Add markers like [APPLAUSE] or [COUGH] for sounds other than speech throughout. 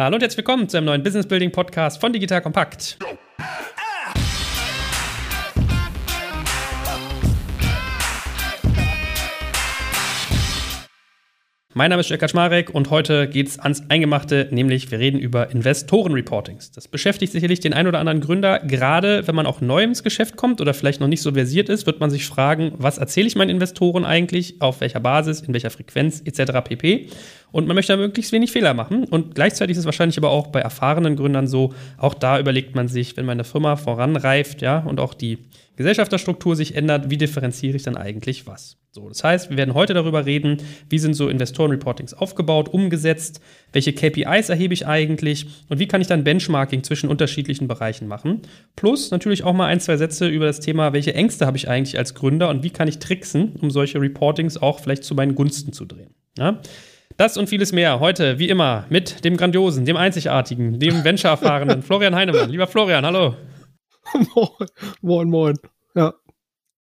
Hallo und herzlich willkommen zu einem neuen Business Building Podcast von Digital Kompakt. Mein Name ist Jörg Kaczmarek und heute geht es ans Eingemachte, nämlich wir reden über Investoren-Reportings. Das beschäftigt sicherlich den ein oder anderen Gründer. Gerade wenn man auch neu ins Geschäft kommt oder vielleicht noch nicht so versiert ist, wird man sich fragen, was erzähle ich meinen Investoren eigentlich, auf welcher Basis, in welcher Frequenz etc. pp. Und man möchte möglichst wenig Fehler machen. Und gleichzeitig ist es wahrscheinlich aber auch bei erfahrenen Gründern so, auch da überlegt man sich, wenn meine Firma voranreift, ja, und auch die Gesellschafterstruktur sich ändert, wie differenziere ich dann eigentlich was? So, das heißt, wir werden heute darüber reden, wie sind so Investoren-Reportings aufgebaut, umgesetzt, welche KPIs erhebe ich eigentlich und wie kann ich dann Benchmarking zwischen unterschiedlichen Bereichen machen. Plus natürlich auch mal ein, zwei Sätze über das Thema, welche Ängste habe ich eigentlich als Gründer und wie kann ich tricksen, um solche Reportings auch vielleicht zu meinen Gunsten zu drehen. Ja? Das und vieles mehr heute, wie immer, mit dem grandiosen, dem einzigartigen, dem Venture-erfahrenen [LAUGHS] Florian Heinemann. Lieber Florian, hallo. moin, [LAUGHS] moin, moin. Ja,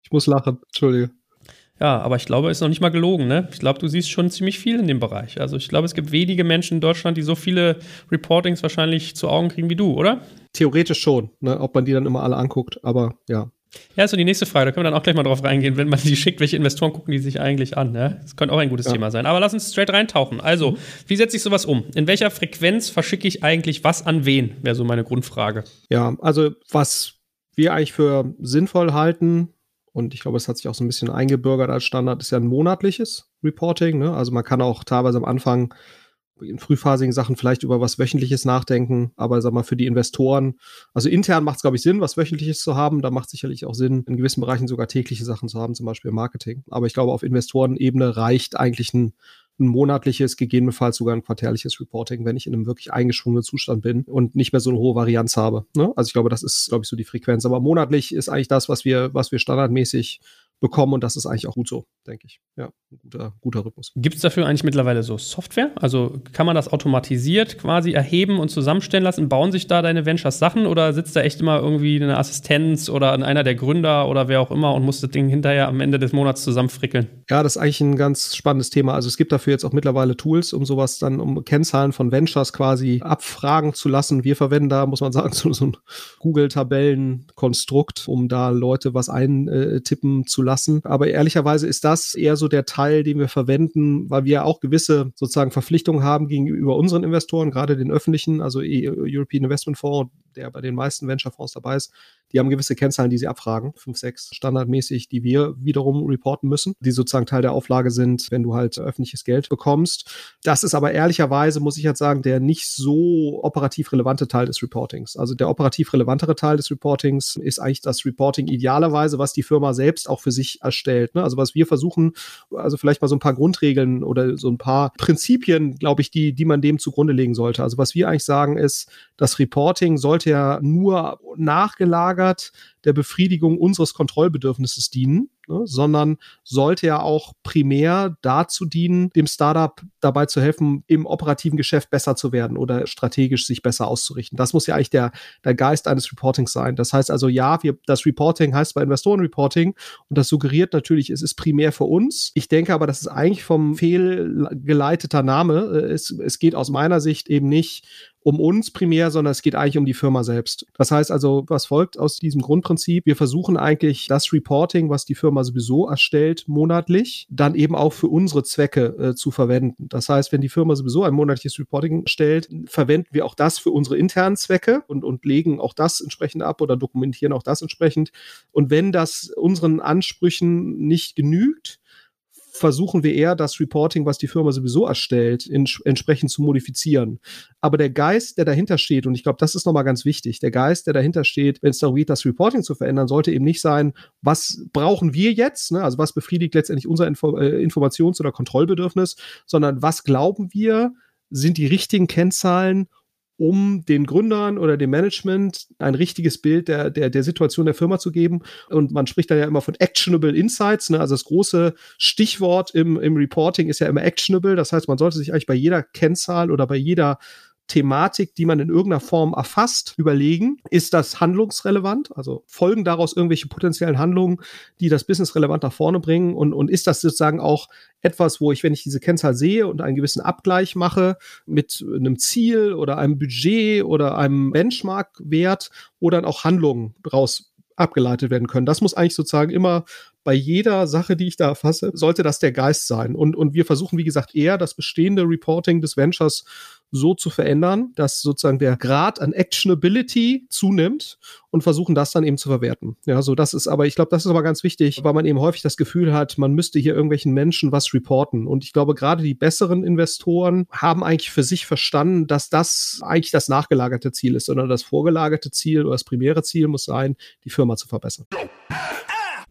ich muss lachen. Entschuldige. Ja, aber ich glaube, es ist noch nicht mal gelogen, ne? Ich glaube, du siehst schon ziemlich viel in dem Bereich. Also ich glaube, es gibt wenige Menschen in Deutschland, die so viele Reportings wahrscheinlich zu Augen kriegen wie du, oder? Theoretisch schon, ne? Ob man die dann immer alle anguckt, aber ja. Ja, ist so die nächste Frage. Da können wir dann auch gleich mal drauf reingehen, wenn man die schickt, welche Investoren gucken die sich eigentlich an. Ne? Das könnte auch ein gutes ja. Thema sein. Aber lass uns straight reintauchen. Also, mhm. wie setze ich sowas um? In welcher Frequenz verschicke ich eigentlich was an wen? Wäre so meine Grundfrage. Ja, also was wir eigentlich für sinnvoll halten, und ich glaube, es hat sich auch so ein bisschen eingebürgert als Standard, ist ja ein monatliches Reporting. Ne? Also man kann auch teilweise am Anfang in frühphasigen Sachen vielleicht über was Wöchentliches nachdenken, aber sag mal, für die Investoren, also intern macht es, glaube ich, Sinn, was Wöchentliches zu haben. Da macht sicherlich auch Sinn, in gewissen Bereichen sogar tägliche Sachen zu haben, zum Beispiel Marketing. Aber ich glaube, auf Investorenebene reicht eigentlich ein ein monatliches, gegebenenfalls sogar ein quartärliches Reporting, wenn ich in einem wirklich eingeschwungenen Zustand bin und nicht mehr so eine hohe Varianz habe. Ne? Also ich glaube, das ist, glaube ich, so die Frequenz. Aber monatlich ist eigentlich das, was wir, was wir standardmäßig bekommen und das ist eigentlich auch gut so, denke ich. Ja, ein guter, guter Rhythmus. Gibt es dafür eigentlich mittlerweile so Software? Also kann man das automatisiert quasi erheben und zusammenstellen lassen? Bauen sich da deine Ventures Sachen oder sitzt da echt immer irgendwie eine Assistenz oder einer der Gründer oder wer auch immer und muss das Ding hinterher am Ende des Monats zusammenfrickeln? Ja, das ist eigentlich ein ganz spannendes Thema. Also es gibt dafür jetzt auch mittlerweile Tools, um sowas dann, um Kennzahlen von Ventures quasi abfragen zu lassen. Wir verwenden da, muss man sagen, [LAUGHS] so, so ein Google-Tabellenkonstrukt, um da Leute was eintippen zu lassen lassen. Aber ehrlicherweise ist das eher so der Teil, den wir verwenden, weil wir auch gewisse sozusagen Verpflichtungen haben gegenüber unseren Investoren, gerade den öffentlichen, also e European Investment Fonds, der bei den meisten Venture-Fonds dabei ist, die haben gewisse Kennzahlen, die sie abfragen, fünf, sechs standardmäßig, die wir wiederum reporten müssen, die sozusagen Teil der Auflage sind, wenn du halt öffentliches Geld bekommst. Das ist aber ehrlicherweise, muss ich jetzt sagen, der nicht so operativ relevante Teil des Reportings. Also der operativ relevantere Teil des Reportings ist eigentlich das Reporting idealerweise, was die Firma selbst auch für sich erstellt. Ne? Also was wir versuchen, also vielleicht mal so ein paar Grundregeln oder so ein paar Prinzipien, glaube ich, die, die man dem zugrunde legen sollte. Also was wir eigentlich sagen ist, das Reporting sollte ja nur nachgelagert der Befriedigung unseres Kontrollbedürfnisses dienen, ne, sondern sollte ja auch primär dazu dienen, dem Startup dabei zu helfen, im operativen Geschäft besser zu werden oder strategisch sich besser auszurichten. Das muss ja eigentlich der, der Geist eines Reportings sein. Das heißt also, ja, wir, das Reporting heißt bei Investorenreporting und das suggeriert natürlich, es ist primär für uns. Ich denke aber, das ist eigentlich vom fehlgeleiteter Name. Es, es geht aus meiner Sicht eben nicht um uns primär, sondern es geht eigentlich um die Firma selbst. Das heißt also, was folgt aus diesem Grundprinzip? Wir versuchen eigentlich das Reporting, was die Firma sowieso erstellt, monatlich, dann eben auch für unsere Zwecke äh, zu verwenden. Das heißt, wenn die Firma sowieso ein monatliches Reporting stellt, verwenden wir auch das für unsere internen Zwecke und, und legen auch das entsprechend ab oder dokumentieren auch das entsprechend. Und wenn das unseren Ansprüchen nicht genügt, versuchen wir eher, das Reporting, was die Firma sowieso erstellt, in, entsprechend zu modifizieren. Aber der Geist, der dahinter steht, und ich glaube, das ist nochmal ganz wichtig, der Geist, der dahinter steht, wenn es darum geht, das Reporting zu verändern, sollte eben nicht sein, was brauchen wir jetzt, ne? also was befriedigt letztendlich unser Info äh, Informations- oder Kontrollbedürfnis, sondern was glauben wir, sind die richtigen Kennzahlen, um den Gründern oder dem Management ein richtiges Bild der, der, der Situation der Firma zu geben. Und man spricht da ja immer von actionable Insights. Ne? Also das große Stichwort im, im Reporting ist ja immer actionable. Das heißt, man sollte sich eigentlich bei jeder Kennzahl oder bei jeder Thematik, die man in irgendeiner Form erfasst, überlegen, ist das handlungsrelevant? Also folgen daraus irgendwelche potenziellen Handlungen, die das Business relevant nach vorne bringen? Und, und ist das sozusagen auch etwas, wo ich, wenn ich diese Kennzahl sehe und einen gewissen Abgleich mache mit einem Ziel oder einem Budget oder einem Benchmark-Wert, wo dann auch Handlungen daraus abgeleitet werden können. Das muss eigentlich sozusagen immer bei jeder Sache, die ich da erfasse, sollte das der Geist sein. Und, und wir versuchen, wie gesagt, eher das bestehende Reporting des Ventures so zu verändern, dass sozusagen der Grad an Actionability zunimmt und versuchen das dann eben zu verwerten. Ja, so das ist aber, ich glaube, das ist aber ganz wichtig, weil man eben häufig das Gefühl hat, man müsste hier irgendwelchen Menschen was reporten. Und ich glaube, gerade die besseren Investoren haben eigentlich für sich verstanden, dass das eigentlich das nachgelagerte Ziel ist, sondern das vorgelagerte Ziel oder das primäre Ziel muss sein, die Firma zu verbessern.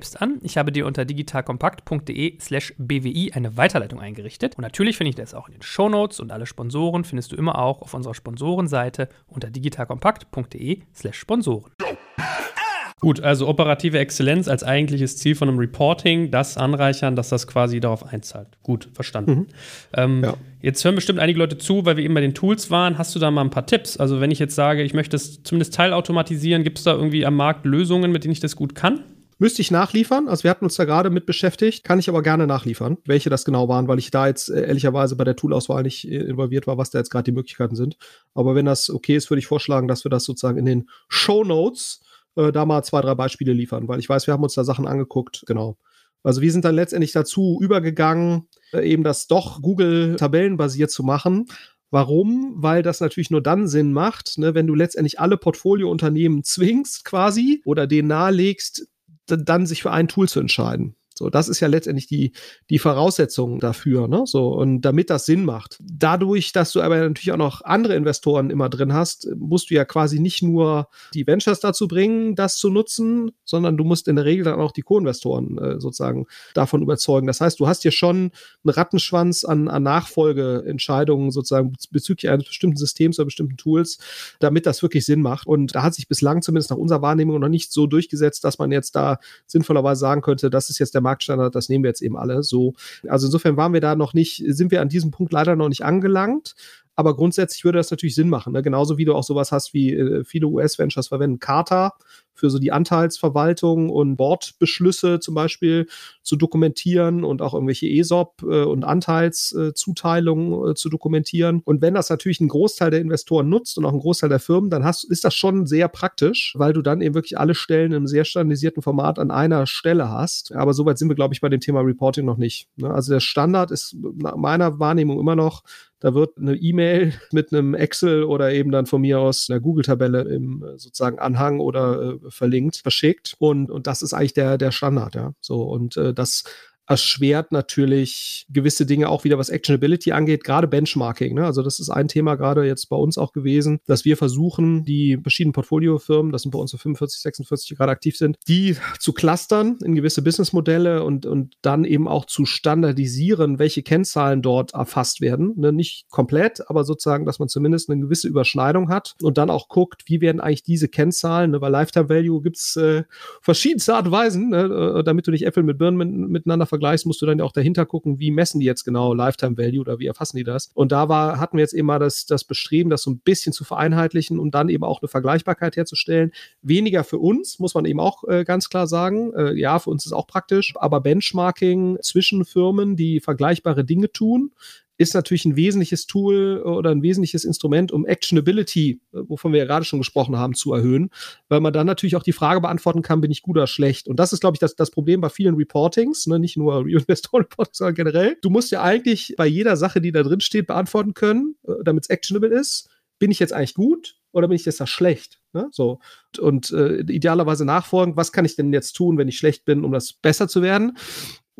selbst an. Ich habe dir unter digitalkompakt.de slash bwi eine Weiterleitung eingerichtet. Und natürlich finde ich das auch in den Shownotes und alle Sponsoren findest du immer auch auf unserer Sponsorenseite unter digitalkompakt.de slash Sponsoren. Gut, also operative Exzellenz als eigentliches Ziel von einem Reporting, das anreichern, dass das quasi darauf einzahlt. Gut, verstanden. Mhm. Ähm, ja. Jetzt hören bestimmt einige Leute zu, weil wir eben bei den Tools waren. Hast du da mal ein paar Tipps? Also wenn ich jetzt sage, ich möchte es zumindest teilautomatisieren, gibt es da irgendwie am Markt Lösungen, mit denen ich das gut kann? Müsste ich nachliefern. Also wir hatten uns da gerade mit beschäftigt. Kann ich aber gerne nachliefern, welche das genau waren, weil ich da jetzt äh, ehrlicherweise bei der Toolauswahl nicht äh, involviert war, was da jetzt gerade die Möglichkeiten sind. Aber wenn das okay ist, würde ich vorschlagen, dass wir das sozusagen in den Show Notes äh, da mal zwei, drei Beispiele liefern, weil ich weiß, wir haben uns da Sachen angeguckt. Genau. Also wir sind dann letztendlich dazu übergegangen, äh, eben das doch Google tabellenbasiert zu machen. Warum? Weil das natürlich nur dann Sinn macht, ne, wenn du letztendlich alle Portfoliounternehmen zwingst quasi oder denen nahelegst, dann sich für ein Tool zu entscheiden. So, das ist ja letztendlich die, die Voraussetzung dafür, ne? So, und damit das Sinn macht. Dadurch, dass du aber natürlich auch noch andere Investoren immer drin hast, musst du ja quasi nicht nur die Ventures dazu bringen, das zu nutzen, sondern du musst in der Regel dann auch die Co-Investoren äh, sozusagen davon überzeugen. Das heißt, du hast hier schon einen Rattenschwanz an, an Nachfolgeentscheidungen sozusagen bezüglich eines bestimmten Systems oder bestimmten Tools, damit das wirklich Sinn macht. Und da hat sich bislang zumindest nach unserer Wahrnehmung noch nicht so durchgesetzt, dass man jetzt da sinnvollerweise sagen könnte, das ist jetzt der Marktstandard, das nehmen wir jetzt eben alle so. Also insofern waren wir da noch nicht, sind wir an diesem Punkt leider noch nicht angelangt. Aber grundsätzlich würde das natürlich Sinn machen. Ne? Genauso wie du auch sowas hast wie äh, viele US-Ventures verwenden Kata für so die Anteilsverwaltung und Bordbeschlüsse zum Beispiel zu dokumentieren und auch irgendwelche ESOP äh, und Anteilszuteilungen äh, zu dokumentieren. Und wenn das natürlich ein Großteil der Investoren nutzt und auch ein Großteil der Firmen, dann hast, ist das schon sehr praktisch, weil du dann eben wirklich alle Stellen im sehr standardisierten Format an einer Stelle hast. Aber soweit sind wir, glaube ich, bei dem Thema Reporting noch nicht. Ne? Also der Standard ist nach meiner Wahrnehmung immer noch, da wird eine E-Mail [LAUGHS] mit einem Excel oder eben dann von mir aus einer Google-Tabelle im äh, sozusagen Anhang oder äh, verlinkt, verschickt. Und, und das ist eigentlich der, der Standard, ja. So, und äh, das erschwert natürlich gewisse Dinge auch wieder, was Actionability angeht, gerade Benchmarking. Ne? Also das ist ein Thema gerade jetzt bei uns auch gewesen, dass wir versuchen, die verschiedenen Portfoliofirmen, das sind bei uns so 45, 46, die gerade aktiv sind, die zu clustern in gewisse Businessmodelle und, und dann eben auch zu standardisieren, welche Kennzahlen dort erfasst werden. Ne? Nicht komplett, aber sozusagen, dass man zumindest eine gewisse Überschneidung hat und dann auch guckt, wie werden eigentlich diese Kennzahlen, ne? bei Lifetime Value gibt es äh, verschiedenste Art und Weisen, ne? Äh, damit du nicht Äpfel mit Birnen miteinander vergleichst vergleichst, musst du dann ja auch dahinter gucken, wie messen die jetzt genau Lifetime Value oder wie erfassen die das? Und da war, hatten wir jetzt eben mal das, das Bestreben, das so ein bisschen zu vereinheitlichen und dann eben auch eine Vergleichbarkeit herzustellen. Weniger für uns, muss man eben auch äh, ganz klar sagen. Äh, ja, für uns ist auch praktisch, aber Benchmarking zwischen Firmen, die vergleichbare Dinge tun, ist natürlich ein wesentliches Tool oder ein wesentliches Instrument, um Actionability, wovon wir ja gerade schon gesprochen haben, zu erhöhen, weil man dann natürlich auch die Frage beantworten kann, bin ich gut oder schlecht? Und das ist, glaube ich, das, das Problem bei vielen Reportings, ne? nicht nur [LAUGHS] Investor Reportings, sondern generell. Du musst ja eigentlich bei jeder Sache, die da drin steht, beantworten können, äh, damit es actionable ist. Bin ich jetzt eigentlich gut oder bin ich jetzt da schlecht? Ne? So. Und äh, idealerweise nachfolgen, was kann ich denn jetzt tun, wenn ich schlecht bin, um das besser zu werden?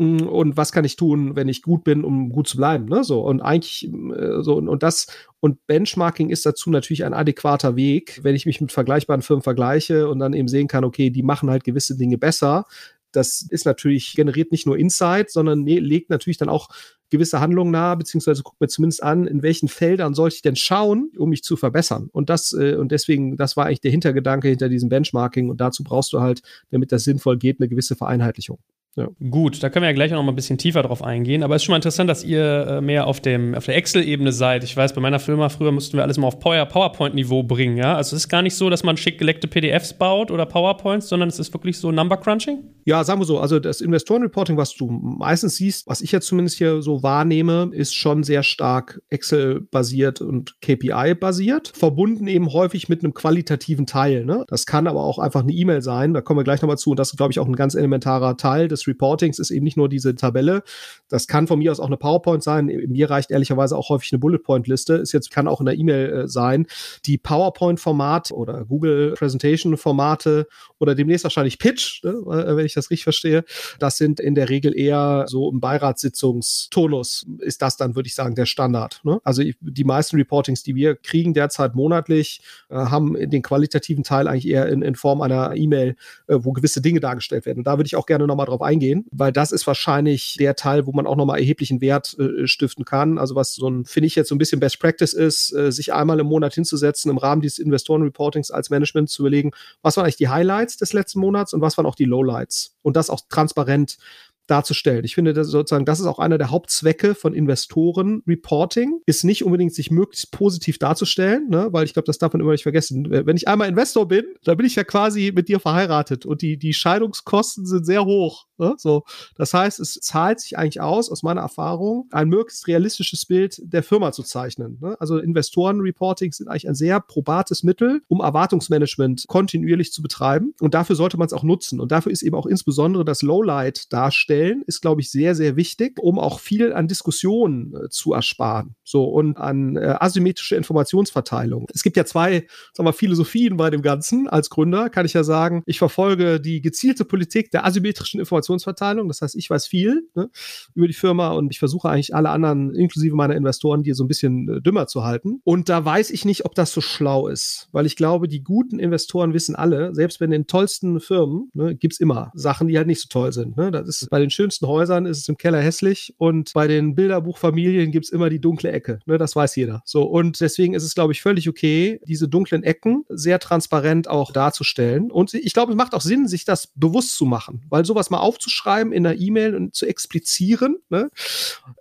Mm, und was kann ich tun, wenn ich gut bin, um gut zu bleiben, ne? So und eigentlich äh, so und, und das und Benchmarking ist dazu natürlich ein adäquater Weg, wenn ich mich mit vergleichbaren Firmen vergleiche und dann eben sehen kann, okay, die machen halt gewisse Dinge besser. Das ist natürlich generiert nicht nur Insight, sondern ne, legt natürlich dann auch gewisse Handlungen nahe, beziehungsweise guckt mir zumindest an, in welchen Feldern sollte ich denn schauen, um mich zu verbessern. Und das, äh, und deswegen, das war eigentlich der Hintergedanke hinter diesem Benchmarking. Und dazu brauchst du halt, damit das sinnvoll geht, eine gewisse Vereinheitlichung. Ja. Gut, da können wir ja gleich noch mal ein bisschen tiefer drauf eingehen. Aber es ist schon mal interessant, dass ihr äh, mehr auf, dem, auf der Excel-Ebene seid. Ich weiß, bei meiner Firma früher mussten wir alles mal auf PowerPoint-Niveau bringen. Ja? Also es ist gar nicht so, dass man schick geleckte PDFs baut oder PowerPoints, sondern es ist wirklich so Number-Crunching? Ja, sagen wir so. Also das Investoren-Reporting, was du meistens siehst, was ich jetzt zumindest hier so wahrnehme, ist schon sehr stark Excel-basiert und KPI-basiert. Verbunden eben häufig mit einem qualitativen Teil. Ne? Das kann aber auch einfach eine E-Mail sein. Da kommen wir gleich nochmal zu. Und das ist, glaube ich, auch ein ganz elementarer Teil des des Reportings ist eben nicht nur diese Tabelle. Das kann von mir aus auch eine PowerPoint sein. Mir reicht ehrlicherweise auch häufig eine Bullet Point Liste. Ist jetzt kann auch in der E-Mail äh, sein. Die PowerPoint Format oder Google Presentation Formate oder demnächst wahrscheinlich Pitch, ne, äh, wenn ich das richtig verstehe. Das sind in der Regel eher so im Beiratssitzungstonus ist das dann, würde ich sagen, der Standard. Ne? Also die meisten Reportings, die wir kriegen derzeit monatlich, äh, haben den qualitativen Teil eigentlich eher in, in Form einer E-Mail, äh, wo gewisse Dinge dargestellt werden. Und da würde ich auch gerne nochmal drauf eingehen, weil das ist wahrscheinlich der Teil, wo man auch nochmal erheblichen Wert äh, stiften kann. Also was so ein, finde ich jetzt so ein bisschen Best Practice ist, äh, sich einmal im Monat hinzusetzen, im Rahmen dieses Investoren-Reportings als Management zu überlegen, was waren eigentlich die Highlights des letzten Monats und was waren auch die Lowlights. Und das auch transparent darzustellen. Ich finde das sozusagen, das ist auch einer der Hauptzwecke von Investoren Reporting, ist nicht unbedingt sich möglichst positiv darzustellen, ne? weil ich glaube, das darf man immer nicht vergessen. Wenn ich einmal Investor bin, dann bin ich ja quasi mit dir verheiratet und die, die Scheidungskosten sind sehr hoch. Ne? So, das heißt, es zahlt sich eigentlich aus, aus meiner Erfahrung, ein möglichst realistisches Bild der Firma zu zeichnen. Ne? Also Investoren-Reporting sind eigentlich ein sehr probates Mittel, um Erwartungsmanagement kontinuierlich zu betreiben. Und dafür sollte man es auch nutzen. Und dafür ist eben auch insbesondere das Lowlight darstellen, ist, glaube ich, sehr, sehr wichtig, um auch viel an Diskussionen äh, zu ersparen. So und an äh, asymmetrische Informationsverteilung. Es gibt ja zwei, sagen wir, Philosophien bei dem Ganzen. Als Gründer kann ich ja sagen, ich verfolge die gezielte Politik der asymmetrischen Informationsverteilung Informationsverteilung. Das heißt, ich weiß viel ne, über die Firma und ich versuche eigentlich alle anderen, inklusive meiner Investoren, die so ein bisschen äh, dümmer zu halten. Und da weiß ich nicht, ob das so schlau ist, weil ich glaube, die guten Investoren wissen alle, selbst bei den tollsten Firmen ne, gibt es immer Sachen, die halt nicht so toll sind. Ne? Das ist bei den schönsten Häusern ist es im Keller hässlich und bei den Bilderbuchfamilien gibt es immer die dunkle Ecke. Ne? Das weiß jeder. So und deswegen ist es, glaube ich, völlig okay, diese dunklen Ecken sehr transparent auch darzustellen. Und ich glaube, es macht auch Sinn, sich das bewusst zu machen, weil sowas mal auf aufzuschreiben in der E-Mail und zu explizieren, ne,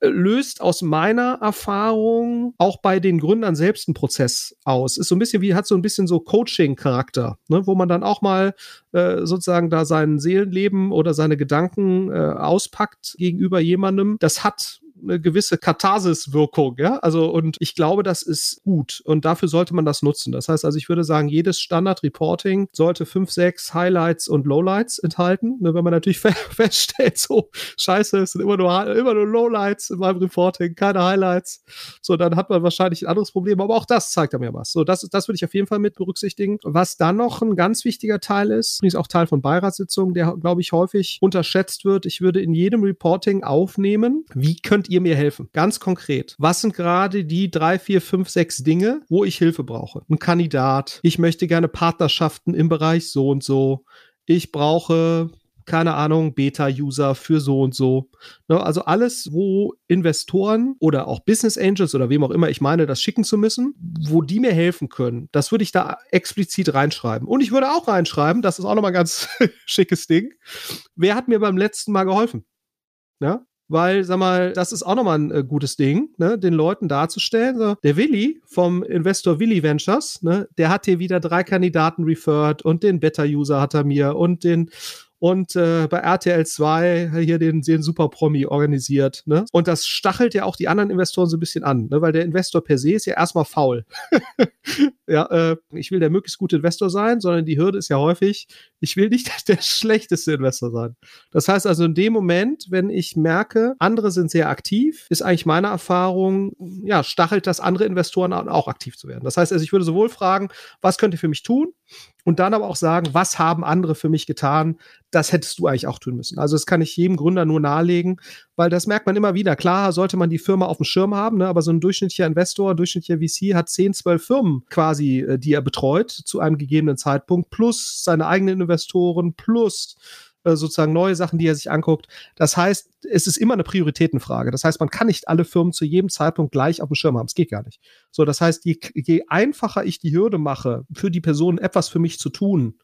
löst aus meiner Erfahrung auch bei den Gründern selbst einen Prozess aus. Ist so ein bisschen wie, hat so ein bisschen so Coaching-Charakter, ne, wo man dann auch mal äh, sozusagen da sein Seelenleben oder seine Gedanken äh, auspackt gegenüber jemandem. Das hat eine gewisse Katharsis-Wirkung, ja. Also, und ich glaube, das ist gut und dafür sollte man das nutzen. Das heißt also, ich würde sagen, jedes Standard-Reporting sollte fünf, sechs Highlights und Lowlights enthalten. Ne, wenn man natürlich [LAUGHS] feststellt, so, scheiße, es sind immer nur, immer nur Lowlights in meinem Reporting, keine Highlights. So, dann hat man wahrscheinlich ein anderes Problem, aber auch das zeigt mir was. So, das, das würde ich auf jeden Fall mit berücksichtigen. Was dann noch ein ganz wichtiger Teil ist, ist auch Teil von Beiratssitzungen, der, glaube ich, häufig unterschätzt wird. Ich würde in jedem Reporting aufnehmen, wie könnt ihr mir helfen? Ganz konkret. Was sind gerade die drei, vier, fünf, sechs Dinge, wo ich Hilfe brauche? Ein Kandidat. Ich möchte gerne Partnerschaften im Bereich so und so. Ich brauche keine Ahnung, Beta-User für so und so. Ne, also alles, wo Investoren oder auch Business Angels oder wem auch immer ich meine, das schicken zu müssen, wo die mir helfen können, das würde ich da explizit reinschreiben. Und ich würde auch reinschreiben, das ist auch nochmal ein ganz [LAUGHS] schickes Ding. Wer hat mir beim letzten Mal geholfen? Ja, weil, sag mal, das ist auch nochmal ein äh, gutes Ding, ne, den Leuten darzustellen. So, der Willi vom Investor Willi Ventures, ne, der hat hier wieder drei Kandidaten referred und den Beta-User hat er mir und den und äh, bei RTL 2 hier den, den Super-Promi organisiert. Ne? Und das stachelt ja auch die anderen Investoren so ein bisschen an, ne? weil der Investor per se ist ja erstmal faul. [LAUGHS] ja, äh, ich will der möglichst gute Investor sein, sondern die Hürde ist ja häufig, ich will nicht [LAUGHS] der schlechteste Investor sein. Das heißt also in dem Moment, wenn ich merke, andere sind sehr aktiv, ist eigentlich meine Erfahrung, ja, stachelt das andere Investoren an, auch aktiv zu werden. Das heißt also, ich würde sowohl fragen, was könnt ihr für mich tun? Und dann aber auch sagen, was haben andere für mich getan? Das hättest du eigentlich auch tun müssen. Also das kann ich jedem Gründer nur nahelegen, weil das merkt man immer wieder. Klar sollte man die Firma auf dem Schirm haben, ne? aber so ein durchschnittlicher Investor, durchschnittlicher VC hat 10, 12 Firmen quasi, äh, die er betreut zu einem gegebenen Zeitpunkt, plus seine eigenen Investoren, plus äh, sozusagen neue Sachen, die er sich anguckt. Das heißt, es ist immer eine Prioritätenfrage. Das heißt, man kann nicht alle Firmen zu jedem Zeitpunkt gleich auf dem Schirm haben. Es geht gar nicht. So, das heißt, je, je einfacher ich die Hürde mache, für die Person etwas für mich zu tun,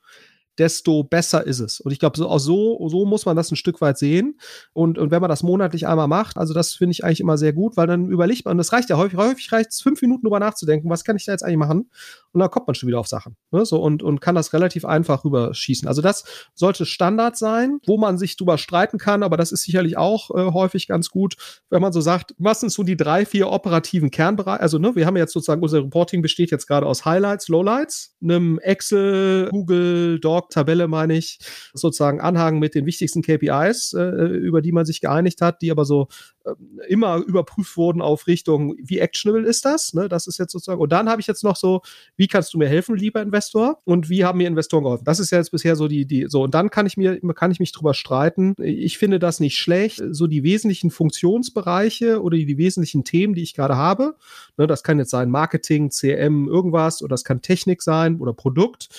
desto besser ist es. Und ich glaube, so, so, so muss man das ein Stück weit sehen. Und, und wenn man das monatlich einmal macht, also das finde ich eigentlich immer sehr gut, weil dann überlegt man, das reicht ja häufig, häufig reicht es fünf Minuten drüber nachzudenken, was kann ich da jetzt eigentlich machen? Und dann kommt man schon wieder auf Sachen. Ne? So, und, und kann das relativ einfach rüberschießen. Also das sollte Standard sein, wo man sich drüber streiten kann, aber das ist sicherlich auch äh, häufig ganz gut, wenn man so sagt, was sind so die drei, vier operativen Kernbereiche? Also, ne, wir haben jetzt sozusagen, unser Reporting besteht jetzt gerade aus Highlights, Lowlights, einem Excel, Google, Doc, Tabelle meine ich, sozusagen Anhang mit den wichtigsten KPIs, äh, über die man sich geeinigt hat, die aber so äh, immer überprüft wurden auf Richtung, wie actionable ist das? Ne? Das ist jetzt sozusagen. Und dann habe ich jetzt noch so, wie kannst du mir helfen, lieber Investor? Und wie haben mir Investoren geholfen? Das ist ja jetzt bisher so die, die, so. Und dann kann ich mir, kann ich mich drüber streiten. Ich finde das nicht schlecht. So die wesentlichen Funktionsbereiche oder die, die wesentlichen Themen, die ich gerade habe. Ne, das kann jetzt sein Marketing, CM, irgendwas, oder das kann Technik sein oder Produkt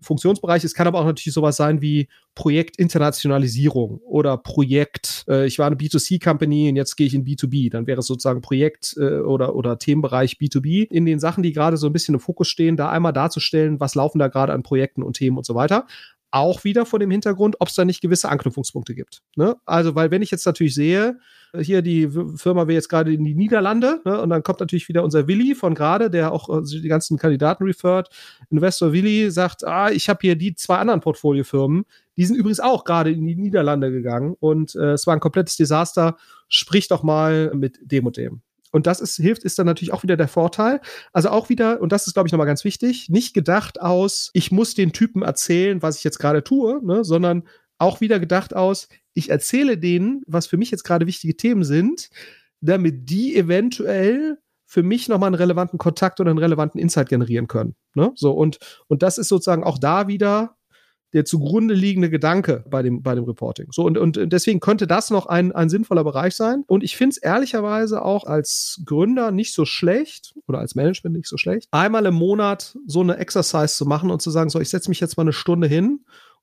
Funktionsbereich. Es kann aber auch natürlich sowas sein wie Projektinternationalisierung oder Projekt, äh, ich war eine B2C-Company und jetzt gehe ich in B2B. Dann wäre es sozusagen Projekt äh, oder, oder Themenbereich B2B. In den Sachen, die gerade so ein bisschen im Fokus stehen, da einmal darzustellen, was laufen da gerade an Projekten und Themen und so weiter auch wieder vor dem Hintergrund, ob es da nicht gewisse Anknüpfungspunkte gibt. Ne? Also, weil wenn ich jetzt natürlich sehe, äh, hier die Firma will jetzt gerade in die Niederlande ne? und dann kommt natürlich wieder unser Willi von gerade, der auch äh, die ganzen Kandidaten refert. Investor Willi sagt, ah, ich habe hier die zwei anderen Portfoliofirmen, die sind übrigens auch gerade in die Niederlande gegangen und äh, es war ein komplettes Desaster. Sprich doch mal mit dem und dem. Und das ist, hilft, ist dann natürlich auch wieder der Vorteil. Also auch wieder, und das ist, glaube ich, nochmal ganz wichtig, nicht gedacht aus, ich muss den Typen erzählen, was ich jetzt gerade tue, ne, sondern auch wieder gedacht aus, ich erzähle denen, was für mich jetzt gerade wichtige Themen sind, damit die eventuell für mich nochmal einen relevanten Kontakt oder einen relevanten Insight generieren können. Ne? So, und, und das ist sozusagen auch da wieder der zugrunde liegende Gedanke bei dem, bei dem Reporting. So, und, und deswegen könnte das noch ein, ein sinnvoller Bereich sein. Und ich finde es ehrlicherweise auch als Gründer nicht so schlecht oder als Management nicht so schlecht, einmal im Monat so eine Exercise zu machen und zu sagen, so, ich setze mich jetzt mal eine Stunde hin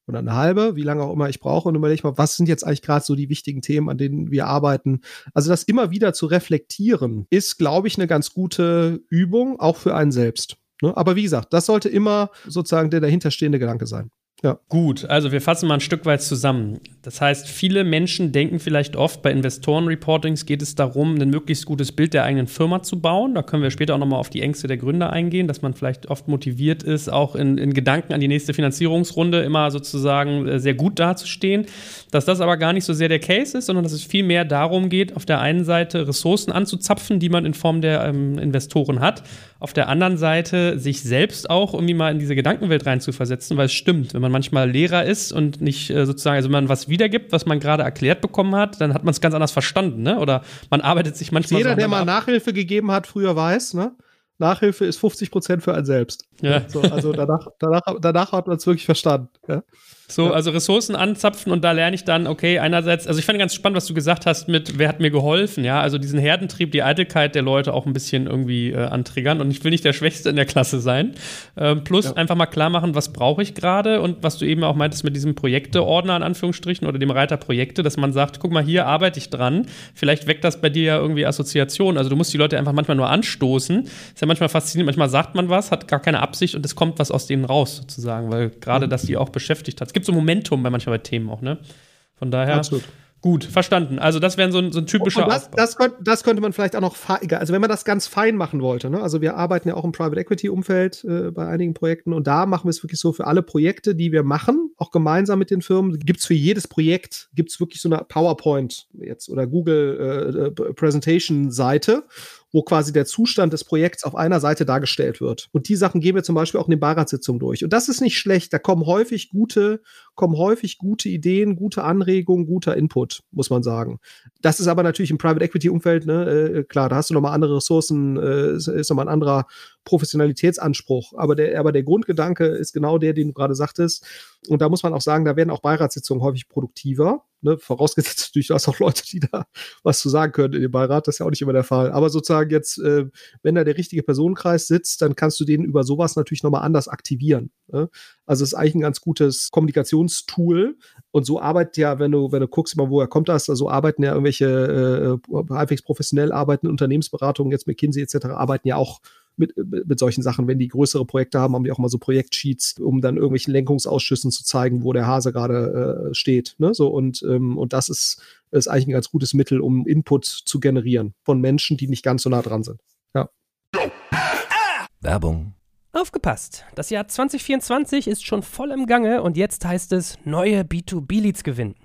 oder eine halbe, wie lange auch immer ich brauche und überlege mal, was sind jetzt eigentlich gerade so die wichtigen Themen, an denen wir arbeiten. Also das immer wieder zu reflektieren, ist, glaube ich, eine ganz gute Übung, auch für einen selbst. Ne? Aber wie gesagt, das sollte immer sozusagen der dahinterstehende Gedanke sein. Ja. Gut, also wir fassen mal ein Stück weit zusammen. Das heißt, viele Menschen denken vielleicht oft, bei Investoren-Reportings geht es darum, ein möglichst gutes Bild der eigenen Firma zu bauen. Da können wir später auch nochmal auf die Ängste der Gründer eingehen, dass man vielleicht oft motiviert ist, auch in, in Gedanken an die nächste Finanzierungsrunde immer sozusagen äh, sehr gut dazustehen. Dass das aber gar nicht so sehr der Case ist, sondern dass es viel mehr darum geht, auf der einen Seite Ressourcen anzuzapfen, die man in Form der ähm, Investoren hat. Auf der anderen Seite sich selbst auch irgendwie mal in diese Gedankenwelt reinzuversetzen, weil es stimmt, wenn man manchmal Lehrer ist und nicht äh, sozusagen, also wenn man was wiedergibt, was man gerade erklärt bekommen hat, dann hat man es ganz anders verstanden, ne? Oder man arbeitet sich manchmal. Jeder, so der mal ab. Nachhilfe gegeben hat, früher weiß, ne? Nachhilfe ist 50 Prozent für einen selbst. Ja. So, also danach, danach, danach hat man es wirklich verstanden. Ja? So, ja. also Ressourcen anzapfen und da lerne ich dann, okay, einerseits, also ich fand ganz spannend, was du gesagt hast mit, wer hat mir geholfen, ja, also diesen Herdentrieb, die Eitelkeit der Leute auch ein bisschen irgendwie äh, antriggern und ich will nicht der Schwächste in der Klasse sein. Ähm, plus ja. einfach mal klar machen, was brauche ich gerade und was du eben auch meintest mit diesem Projekteordner in Anführungsstrichen oder dem Reiter Projekte, dass man sagt, guck mal, hier arbeite ich dran. Vielleicht weckt das bei dir ja irgendwie Assoziationen. Also du musst die Leute einfach manchmal nur anstoßen. Ist ja manchmal faszinierend, manchmal sagt man was, hat gar keine Absicht und es kommt was aus denen raus sozusagen, weil gerade mhm. das die auch beschäftigt hat gibt so Momentum bei manchmal Themen auch, ne? Von daher. Absolut. Gut, verstanden. Also das wäre so ein, so ein typischer. das, das, könnte, das, könnte man vielleicht auch noch, also wenn man das ganz fein machen wollte. Ne? Also wir arbeiten ja auch im Private Equity Umfeld äh, bei einigen Projekten und da machen wir es wirklich so für alle Projekte, die wir machen, auch gemeinsam mit den Firmen, gibt es für jedes Projekt gibt's wirklich so eine PowerPoint jetzt oder Google äh, Presentation Seite wo quasi der Zustand des Projekts auf einer Seite dargestellt wird. Und die Sachen gehen wir zum Beispiel auch in den Beiratssitzungen durch. Und das ist nicht schlecht. Da kommen häufig gute, kommen häufig gute Ideen, gute Anregungen, guter Input, muss man sagen. Das ist aber natürlich im Private Equity Umfeld, ne, äh, klar, da hast du nochmal andere Ressourcen, äh, ist nochmal ein anderer Professionalitätsanspruch. Aber der, aber der Grundgedanke ist genau der, den du gerade sagtest. Und da muss man auch sagen, da werden auch Beiratssitzungen häufig produktiver. Ne? Vorausgesetzt natürlich, [LAUGHS] du hast auch Leute, die da was zu sagen können in dem Beirat. Das ist ja auch nicht immer der Fall. Aber sozusagen jetzt, äh, wenn da der richtige Personenkreis sitzt, dann kannst du den über sowas natürlich nochmal anders aktivieren. Ne? Also es ist eigentlich ein ganz gutes Kommunikationstool. Und so arbeitet ja, wenn du, wenn du guckst mal, woher kommt das, also arbeiten ja irgendwelche äh, halbwegs professionell arbeitende Unternehmensberatungen, jetzt McKinsey etc., arbeiten ja auch mit, mit solchen Sachen. Wenn die größere Projekte haben, haben die auch mal so Projektsheets, um dann irgendwelchen Lenkungsausschüssen zu zeigen, wo der Hase gerade äh, steht. Ne? So, und, ähm, und das ist, ist eigentlich ein ganz gutes Mittel, um Input zu generieren von Menschen, die nicht ganz so nah dran sind. Ja. Werbung. Aufgepasst! Das Jahr 2024 ist schon voll im Gange und jetzt heißt es neue B2B-Leads gewinnen.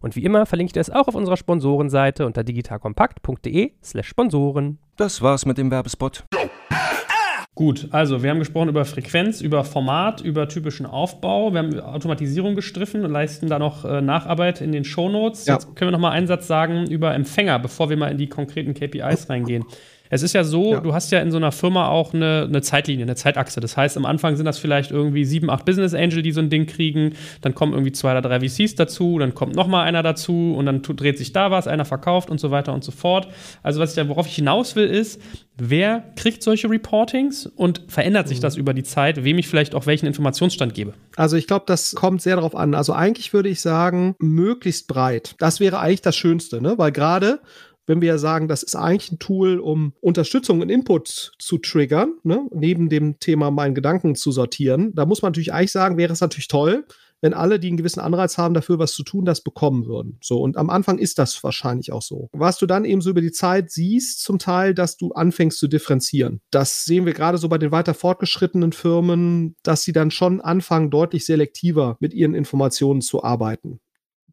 Und wie immer verlinke ich dir es auch auf unserer Sponsorenseite unter digitalkompakt.de/slash Sponsoren. Das war's mit dem Werbespot. Gut, also wir haben gesprochen über Frequenz, über Format, über typischen Aufbau. Wir haben Automatisierung gestriffen und leisten da noch äh, Nacharbeit in den Shownotes. Ja. Jetzt können wir noch mal einen Satz sagen über Empfänger, bevor wir mal in die konkreten KPIs reingehen. Es ist ja so, ja. du hast ja in so einer Firma auch eine, eine, Zeitlinie, eine Zeitachse. Das heißt, am Anfang sind das vielleicht irgendwie sieben, acht Business Angel, die so ein Ding kriegen. Dann kommen irgendwie zwei oder drei VCs dazu, dann kommt noch mal einer dazu und dann dreht sich da was, einer verkauft und so weiter und so fort. Also was ich da, worauf ich hinaus will, ist, wer kriegt solche Reportings und verändert sich mhm. das über die Zeit, wem ich vielleicht auch welchen Informationsstand gebe? Also ich glaube, das kommt sehr darauf an. Also eigentlich würde ich sagen, möglichst breit. Das wäre eigentlich das Schönste, ne? Weil gerade wenn wir sagen, das ist eigentlich ein Tool, um Unterstützung und Input zu triggern, ne? neben dem Thema meinen Gedanken zu sortieren, da muss man natürlich eigentlich sagen, wäre es natürlich toll, wenn alle, die einen gewissen Anreiz haben, dafür was zu tun, das bekommen würden. So, und am Anfang ist das wahrscheinlich auch so. Was du dann eben so über die Zeit siehst, zum Teil, dass du anfängst zu differenzieren. Das sehen wir gerade so bei den weiter fortgeschrittenen Firmen, dass sie dann schon anfangen, deutlich selektiver mit ihren Informationen zu arbeiten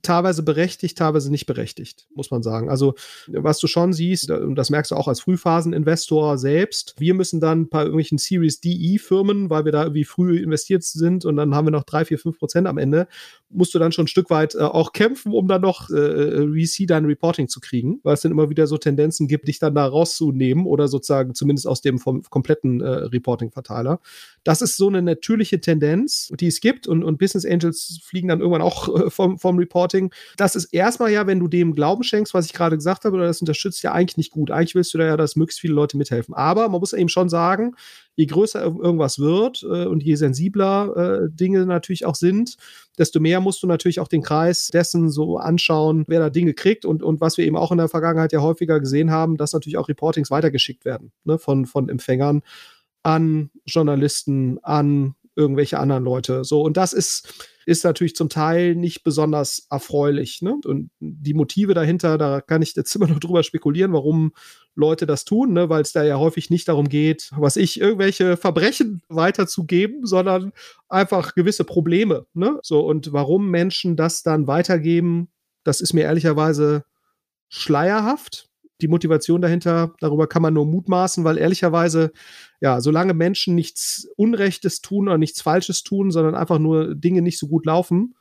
teilweise berechtigt, teilweise nicht berechtigt, muss man sagen. Also, was du schon siehst, und das merkst du auch als Frühphaseninvestor selbst, wir müssen dann bei irgendwelchen Series DE-Firmen, weil wir da irgendwie früh investiert sind und dann haben wir noch drei, vier, fünf Prozent am Ende, musst du dann schon ein Stück weit äh, auch kämpfen, um dann noch äh, VC dein Reporting zu kriegen, weil es dann immer wieder so Tendenzen gibt, dich dann da rauszunehmen oder sozusagen zumindest aus dem vom kompletten äh, Reporting-Verteiler. Das ist so eine natürliche Tendenz, die es gibt und, und Business Angels fliegen dann irgendwann auch äh, vom, vom Reporting. Das ist erstmal ja, wenn du dem Glauben schenkst, was ich gerade gesagt habe, oder das unterstützt ja eigentlich nicht gut. Eigentlich willst du da ja, dass möglichst viele Leute mithelfen. Aber man muss eben schon sagen, je größer irgendwas wird äh, und je sensibler äh, Dinge natürlich auch sind, desto mehr musst du natürlich auch den Kreis dessen so anschauen, wer da Dinge kriegt und, und was wir eben auch in der Vergangenheit ja häufiger gesehen haben, dass natürlich auch Reportings weitergeschickt werden ne, von, von Empfängern an Journalisten, an irgendwelche anderen Leute. So, und das ist, ist natürlich zum Teil nicht besonders erfreulich. Ne? Und die Motive dahinter, da kann ich jetzt [LAUGHS] immer nur drüber spekulieren, warum Leute das tun, ne? weil es da ja häufig nicht darum geht, was ich, irgendwelche Verbrechen weiterzugeben, sondern einfach gewisse Probleme. Ne? So, und warum Menschen das dann weitergeben, das ist mir ehrlicherweise schleierhaft Die Motivation dahinter, darüber kann man nur mutmaßen, weil ehrlicherweise, ja, solange Menschen nichts Unrechtes tun oder nichts Falsches tun, sondern einfach nur Dinge nicht so gut laufen,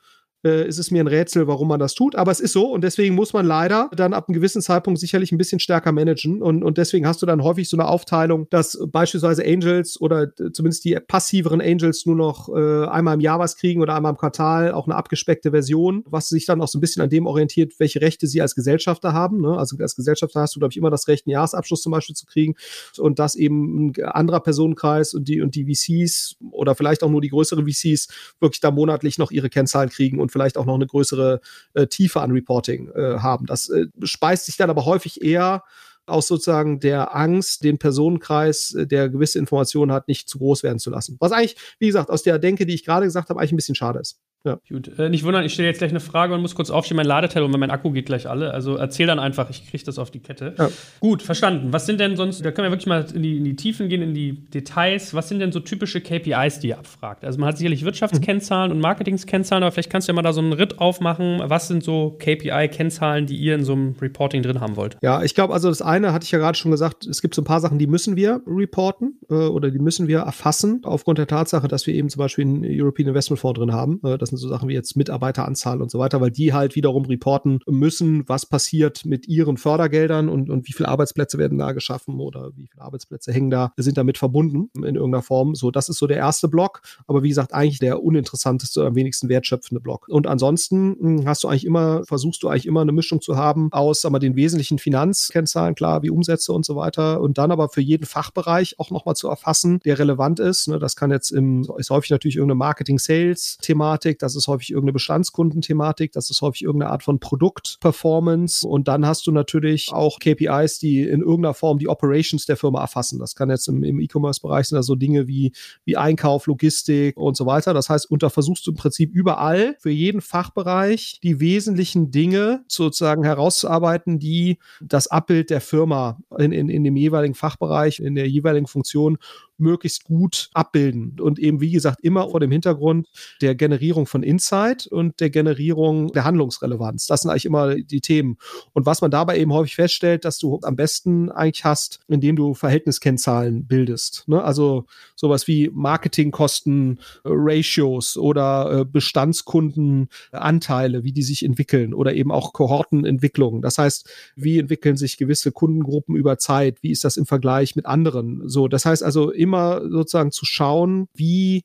äh, ist es mir ein Rätsel, warum man das tut. Aber es ist so und deswegen muss man leider dann ab einem gewissen Zeitpunkt sicherlich ein bisschen stärker managen. Und, und deswegen hast du dann häufig so eine Aufteilung, dass beispielsweise Angels oder zumindest die passiveren Angels nur noch äh, einmal im Jahr was kriegen oder einmal im Quartal, auch eine abgespeckte Version, was sich dann auch so ein bisschen an dem orientiert, welche Rechte sie als Gesellschafter haben. Ne? Also als Gesellschafter hast du, glaube ich, immer das Recht, einen Jahresabschluss zum Beispiel zu kriegen und das eben ein anderer Personenkreis und die, und die VCs oder vielleicht auch nur die größeren VCs wirklich da monatlich noch ihre Kennzahlen kriegen und vielleicht auch noch eine größere äh, Tiefe an Reporting äh, haben. Das äh, speist sich dann aber häufig eher aus sozusagen der Angst, den Personenkreis, äh, der gewisse Informationen hat, nicht zu groß werden zu lassen. Was eigentlich, wie gesagt, aus der Denke, die ich gerade gesagt habe, eigentlich ein bisschen schade ist. Ja. Gut, äh, nicht wundern, ich stelle jetzt gleich eine Frage und muss kurz aufstehen, mein Ladeteil, und mein Akku geht gleich alle. Also erzähl dann einfach, ich kriege das auf die Kette. Ja. Gut, verstanden. Was sind denn sonst, da können wir wirklich mal in die, in die, Tiefen gehen, in die Details. Was sind denn so typische KPIs, die ihr abfragt? Also man hat sicherlich Wirtschaftskennzahlen mhm. und Marketingskennzahlen, aber vielleicht kannst du ja mal da so einen Ritt aufmachen. Was sind so KPI-Kennzahlen, die ihr in so einem Reporting drin haben wollt? Ja, ich glaube, also das eine hatte ich ja gerade schon gesagt, es gibt so ein paar Sachen, die müssen wir reporten äh, oder die müssen wir erfassen, aufgrund der Tatsache, dass wir eben zum Beispiel einen European Investment Fonds drin haben. Äh, das sind so Sachen wie jetzt mit Mitarbeiteranzahl und so weiter, weil die halt wiederum reporten müssen, was passiert mit ihren Fördergeldern und, und wie viele Arbeitsplätze werden da geschaffen oder wie viele Arbeitsplätze hängen da, sind damit verbunden in irgendeiner Form. So, das ist so der erste Block. Aber wie gesagt, eigentlich der uninteressanteste, am wenigsten wertschöpfende Block. Und ansonsten hm, hast du eigentlich immer, versuchst du eigentlich immer eine Mischung zu haben aus, sagen wir, den wesentlichen Finanzkennzahlen, klar, wie Umsätze und so weiter. Und dann aber für jeden Fachbereich auch nochmal zu erfassen, der relevant ist. Ne, das kann jetzt im, ist häufig natürlich irgendeine Marketing-Sales-Thematik, das ist häufig irgendeine Bestandskundenthematik, das ist häufig irgendeine Art von Produktperformance und dann hast du natürlich auch KPIs, die in irgendeiner Form die Operations der Firma erfassen. Das kann jetzt im, im E-Commerce-Bereich sind da so Dinge wie, wie Einkauf, Logistik und so weiter. Das heißt, da versuchst du im Prinzip überall für jeden Fachbereich die wesentlichen Dinge sozusagen herauszuarbeiten, die das Abbild der Firma in, in, in dem jeweiligen Fachbereich, in der jeweiligen Funktion möglichst gut abbilden. Und eben, wie gesagt, immer vor dem Hintergrund der Generierung von Insight und der Generierung der Handlungsrelevanz. Das sind eigentlich immer die Themen. Und was man dabei eben häufig feststellt, dass du am besten eigentlich hast, indem du Verhältniskennzahlen bildest. Ne? Also sowas wie Marketingkosten, Ratios oder äh, Bestandskundenanteile, wie die sich entwickeln oder eben auch Kohortenentwicklungen. Das heißt, wie entwickeln sich gewisse Kundengruppen über Zeit? Wie ist das im Vergleich mit anderen? So, das heißt also immer sozusagen zu schauen, wie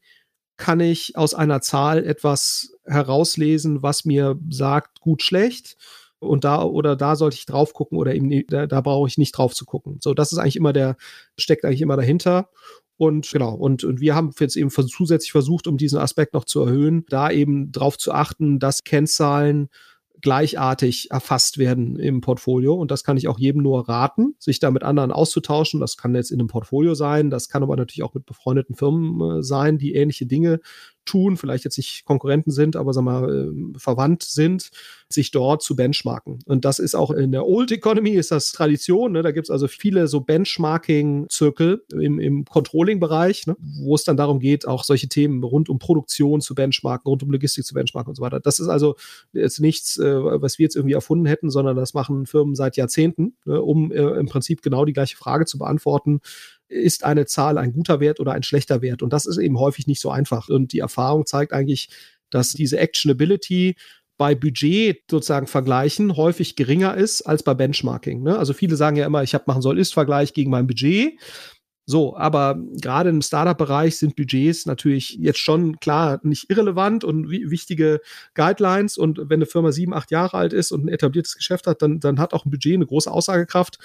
kann ich aus einer Zahl etwas herauslesen, was mir sagt, gut, schlecht. Und da oder da sollte ich drauf gucken oder eben da, da brauche ich nicht drauf zu gucken. So, das ist eigentlich immer der, steckt eigentlich immer dahinter. Und genau, und, und wir haben jetzt eben zusätzlich versucht, um diesen Aspekt noch zu erhöhen, da eben drauf zu achten, dass Kennzahlen gleichartig erfasst werden im Portfolio. Und das kann ich auch jedem nur raten, sich da mit anderen auszutauschen. Das kann jetzt in einem Portfolio sein, das kann aber natürlich auch mit befreundeten Firmen äh, sein, die ähnliche Dinge tun, vielleicht jetzt nicht Konkurrenten sind, aber sag mal, äh, verwandt sind, sich dort zu benchmarken. Und das ist auch in der Old Economy ist das Tradition. Ne? Da gibt es also viele so Benchmarking-Zirkel im, im Controlling-Bereich, ne? wo es dann darum geht, auch solche Themen rund um Produktion zu benchmarken, rund um Logistik zu benchmarken und so weiter. Das ist also jetzt nichts, äh, was wir jetzt irgendwie erfunden hätten, sondern das machen Firmen seit Jahrzehnten, ne? um äh, im Prinzip genau die gleiche Frage zu beantworten ist eine Zahl ein guter Wert oder ein schlechter Wert? Und das ist eben häufig nicht so einfach. Und die Erfahrung zeigt eigentlich, dass diese Actionability bei Budget sozusagen vergleichen häufig geringer ist als bei Benchmarking. Ne? Also viele sagen ja immer, ich habe machen soll ist Vergleich gegen mein Budget. So, aber gerade im Startup-Bereich sind Budgets natürlich jetzt schon klar nicht irrelevant und wichtige Guidelines. Und wenn eine Firma sieben, acht Jahre alt ist und ein etabliertes Geschäft hat, dann, dann hat auch ein Budget eine große Aussagekraft.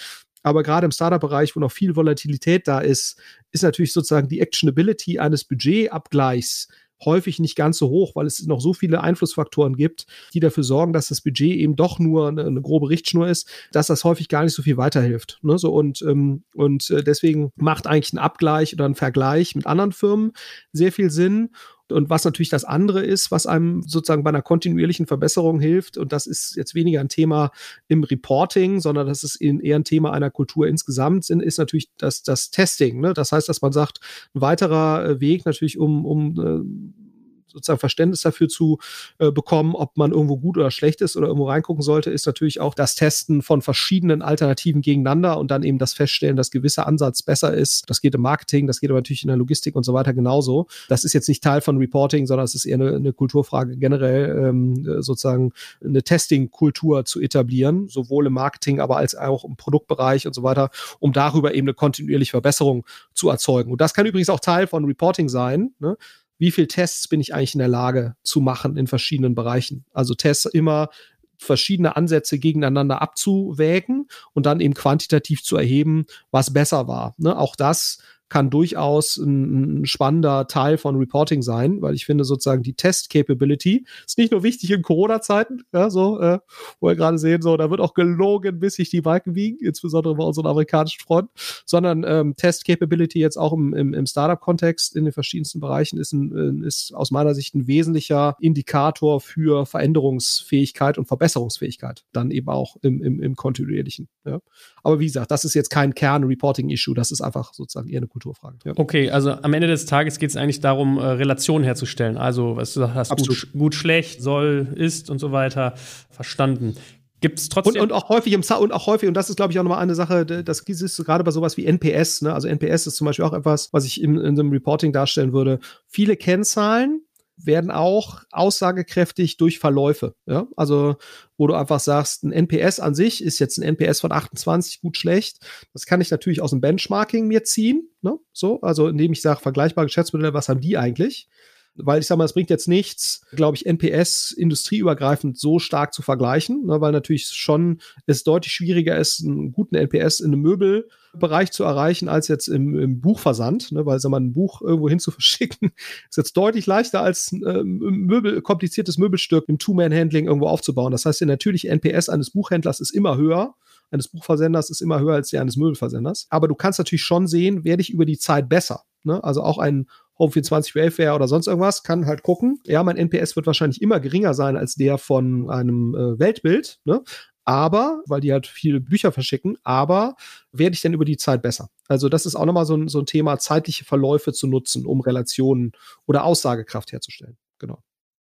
Aber gerade im Startup-Bereich, wo noch viel Volatilität da ist, ist natürlich sozusagen die Actionability eines Budgetabgleichs häufig nicht ganz so hoch, weil es noch so viele Einflussfaktoren gibt, die dafür sorgen, dass das Budget eben doch nur eine, eine grobe Richtschnur ist, dass das häufig gar nicht so viel weiterhilft. Ne? So und, ähm, und äh, deswegen macht eigentlich ein Abgleich oder ein Vergleich mit anderen Firmen sehr viel Sinn. Und was natürlich das andere ist, was einem sozusagen bei einer kontinuierlichen Verbesserung hilft, und das ist jetzt weniger ein Thema im Reporting, sondern das ist eher ein Thema einer Kultur insgesamt, ist natürlich das, das Testing. Ne? Das heißt, dass man sagt, ein weiterer äh, Weg natürlich, um, um äh, sozusagen Verständnis dafür zu äh, bekommen, ob man irgendwo gut oder schlecht ist oder irgendwo reingucken sollte, ist natürlich auch das Testen von verschiedenen Alternativen gegeneinander und dann eben das Feststellen, dass gewisser Ansatz besser ist. Das geht im Marketing, das geht aber natürlich in der Logistik und so weiter genauso. Das ist jetzt nicht Teil von Reporting, sondern es ist eher eine, eine Kulturfrage generell, ähm, sozusagen eine Testing-Kultur zu etablieren, sowohl im Marketing, aber als auch im Produktbereich und so weiter, um darüber eben eine kontinuierliche Verbesserung zu erzeugen. Und das kann übrigens auch Teil von Reporting sein. Ne? Wie viele Tests bin ich eigentlich in der Lage zu machen in verschiedenen Bereichen? Also Tests immer verschiedene Ansätze gegeneinander abzuwägen und dann eben quantitativ zu erheben, was besser war. Ne? Auch das kann durchaus ein, ein, spannender Teil von Reporting sein, weil ich finde sozusagen die Test-Capability ist nicht nur wichtig in Corona-Zeiten, ja, so, äh, wo wir gerade sehen, so, da wird auch gelogen, bis sich die Balken wiegen, insbesondere bei unseren amerikanischen Freunden, sondern ähm, Test-Capability jetzt auch im, im, im Startup-Kontext in den verschiedensten Bereichen ist, ein, ist aus meiner Sicht ein wesentlicher Indikator für Veränderungsfähigkeit und Verbesserungsfähigkeit, dann eben auch im, im, im kontinuierlichen. Ja. Aber wie gesagt, das ist jetzt kein Kern-Reporting-Issue, das ist einfach sozusagen eher eine Kulturfrage. Ja. Okay, also am Ende des Tages geht es eigentlich darum, äh, Relationen herzustellen. Also, was du gesagt hast, gut, gut, schlecht, soll, ist und so weiter, verstanden. Gibt es trotzdem. Und, und, auch häufig im und auch häufig, und das ist, glaube ich, auch nochmal eine Sache, das ist gerade bei sowas wie NPS, ne? Also NPS ist zum Beispiel auch etwas, was ich in, in einem Reporting darstellen würde. Viele Kennzahlen, werden auch aussagekräftig durch Verläufe. Ja? Also, wo du einfach sagst, ein NPS an sich ist jetzt ein NPS von 28 gut schlecht. Das kann ich natürlich aus dem Benchmarking mir ziehen. Ne? So, also indem ich sage, vergleichbare Geschäftsmodelle, was haben die eigentlich? Weil ich sage mal, es bringt jetzt nichts, glaube ich, NPS industrieübergreifend so stark zu vergleichen, ne, weil natürlich schon es deutlich schwieriger ist, einen guten NPS in einem Möbelbereich zu erreichen, als jetzt im, im Buchversand, ne, weil, sag mal, ein Buch irgendwo hin zu [LAUGHS] verschicken, ist jetzt deutlich leichter als ähm, Möbel, kompliziertes Möbelstück im Two-Man-Handling irgendwo aufzubauen. Das heißt, der natürliche NPS eines Buchhändlers ist immer höher eines Buchversenders ist immer höher als der eines Möbelversenders. Aber du kannst natürlich schon sehen, werde ich über die Zeit besser. Ne? Also auch ein Home 24 Welfare oder sonst irgendwas, kann halt gucken. Ja, mein NPS wird wahrscheinlich immer geringer sein als der von einem äh, Weltbild, ne? Aber, weil die halt viele Bücher verschicken, aber werde ich denn über die Zeit besser? Also, das ist auch nochmal so ein, so ein Thema, zeitliche Verläufe zu nutzen, um Relationen oder Aussagekraft herzustellen. Genau.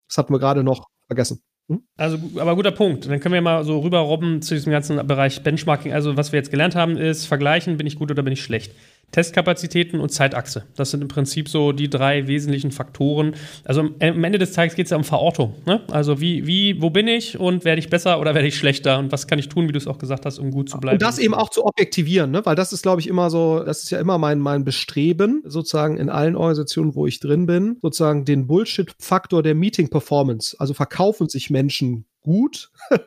Das hatten wir gerade noch vergessen. Hm? Also, aber guter Punkt. Dann können wir mal so rüberrobben zu diesem ganzen Bereich Benchmarking. Also, was wir jetzt gelernt haben, ist vergleichen, bin ich gut oder bin ich schlecht. Testkapazitäten und Zeitachse. Das sind im Prinzip so die drei wesentlichen Faktoren. Also am Ende des Tages geht es ja um Verortung. Ne? Also wie, wie, wo bin ich und werde ich besser oder werde ich schlechter und was kann ich tun, wie du es auch gesagt hast, um gut zu bleiben. Und das eben auch zu objektivieren, ne? weil das ist, glaube ich, immer so, das ist ja immer mein, mein Bestreben, sozusagen in allen Organisationen, wo ich drin bin, sozusagen den Bullshit-Faktor der Meeting-Performance, also verkaufen sich Menschen gut [LAUGHS]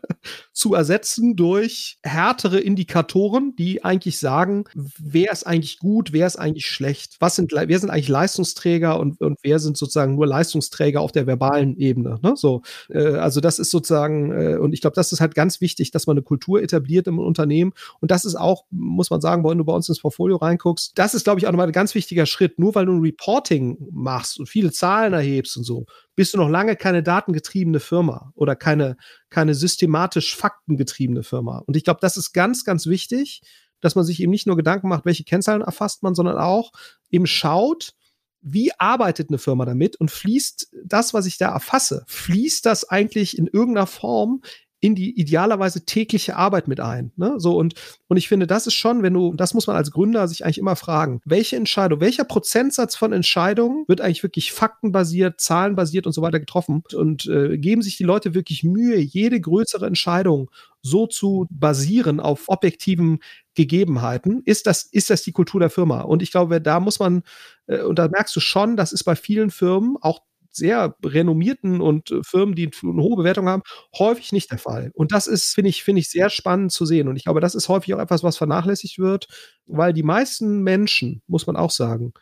zu ersetzen durch härtere Indikatoren, die eigentlich sagen, wer ist eigentlich gut, wer ist eigentlich schlecht, was sind, wer sind eigentlich Leistungsträger und, und wer sind sozusagen nur Leistungsträger auf der verbalen Ebene. Ne? So, äh, also das ist sozusagen, äh, und ich glaube, das ist halt ganz wichtig, dass man eine Kultur etabliert im Unternehmen. Und das ist auch, muss man sagen, wenn du bei uns ins Portfolio reinguckst, das ist, glaube ich, auch nochmal ein ganz wichtiger Schritt. Nur weil du ein Reporting machst und viele Zahlen erhebst und so, bist du noch lange keine datengetriebene Firma oder keine, keine systematisch faktengetriebene Firma. Und ich glaube, das ist ganz, ganz wichtig, dass man sich eben nicht nur Gedanken macht, welche Kennzahlen erfasst man, sondern auch eben schaut, wie arbeitet eine Firma damit und fließt das, was ich da erfasse, fließt das eigentlich in irgendeiner Form in die idealerweise tägliche Arbeit mit ein. Ne? So und, und ich finde, das ist schon, wenn du, das muss man als Gründer sich eigentlich immer fragen, welche Entscheidung, welcher Prozentsatz von Entscheidungen wird eigentlich wirklich faktenbasiert, zahlenbasiert und so weiter getroffen und äh, geben sich die Leute wirklich Mühe, jede größere Entscheidung so zu basieren auf objektiven Gegebenheiten, ist das, ist das die Kultur der Firma. Und ich glaube, da muss man, äh, und da merkst du schon, das ist bei vielen Firmen, auch sehr renommierten und äh, Firmen, die eine hohe Bewertung haben, häufig nicht der Fall. Und das ist, finde ich, finde ich sehr spannend zu sehen. Und ich glaube, das ist häufig auch etwas, was vernachlässigt wird, weil die meisten Menschen, muss man auch sagen,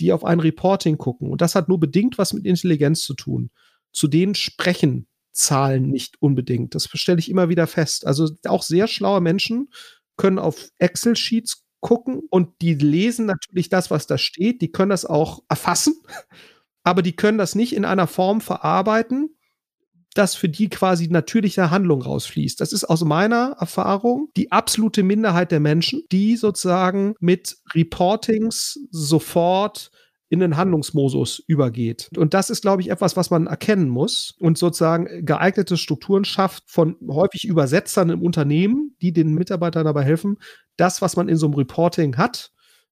die auf ein Reporting gucken, und das hat nur bedingt was mit Intelligenz zu tun, zu denen sprechen Zahlen nicht unbedingt. Das stelle ich immer wieder fest. Also auch sehr schlaue Menschen können auf Excel-Sheets gucken und die lesen natürlich das, was da steht. Die können das auch erfassen aber die können das nicht in einer Form verarbeiten, dass für die quasi natürliche Handlung rausfließt. Das ist aus meiner Erfahrung die absolute Minderheit der Menschen, die sozusagen mit Reportings sofort in den Handlungsmodus übergeht. Und das ist, glaube ich, etwas, was man erkennen muss und sozusagen geeignete Strukturen schafft von häufig Übersetzern im Unternehmen, die den Mitarbeitern dabei helfen, das, was man in so einem Reporting hat,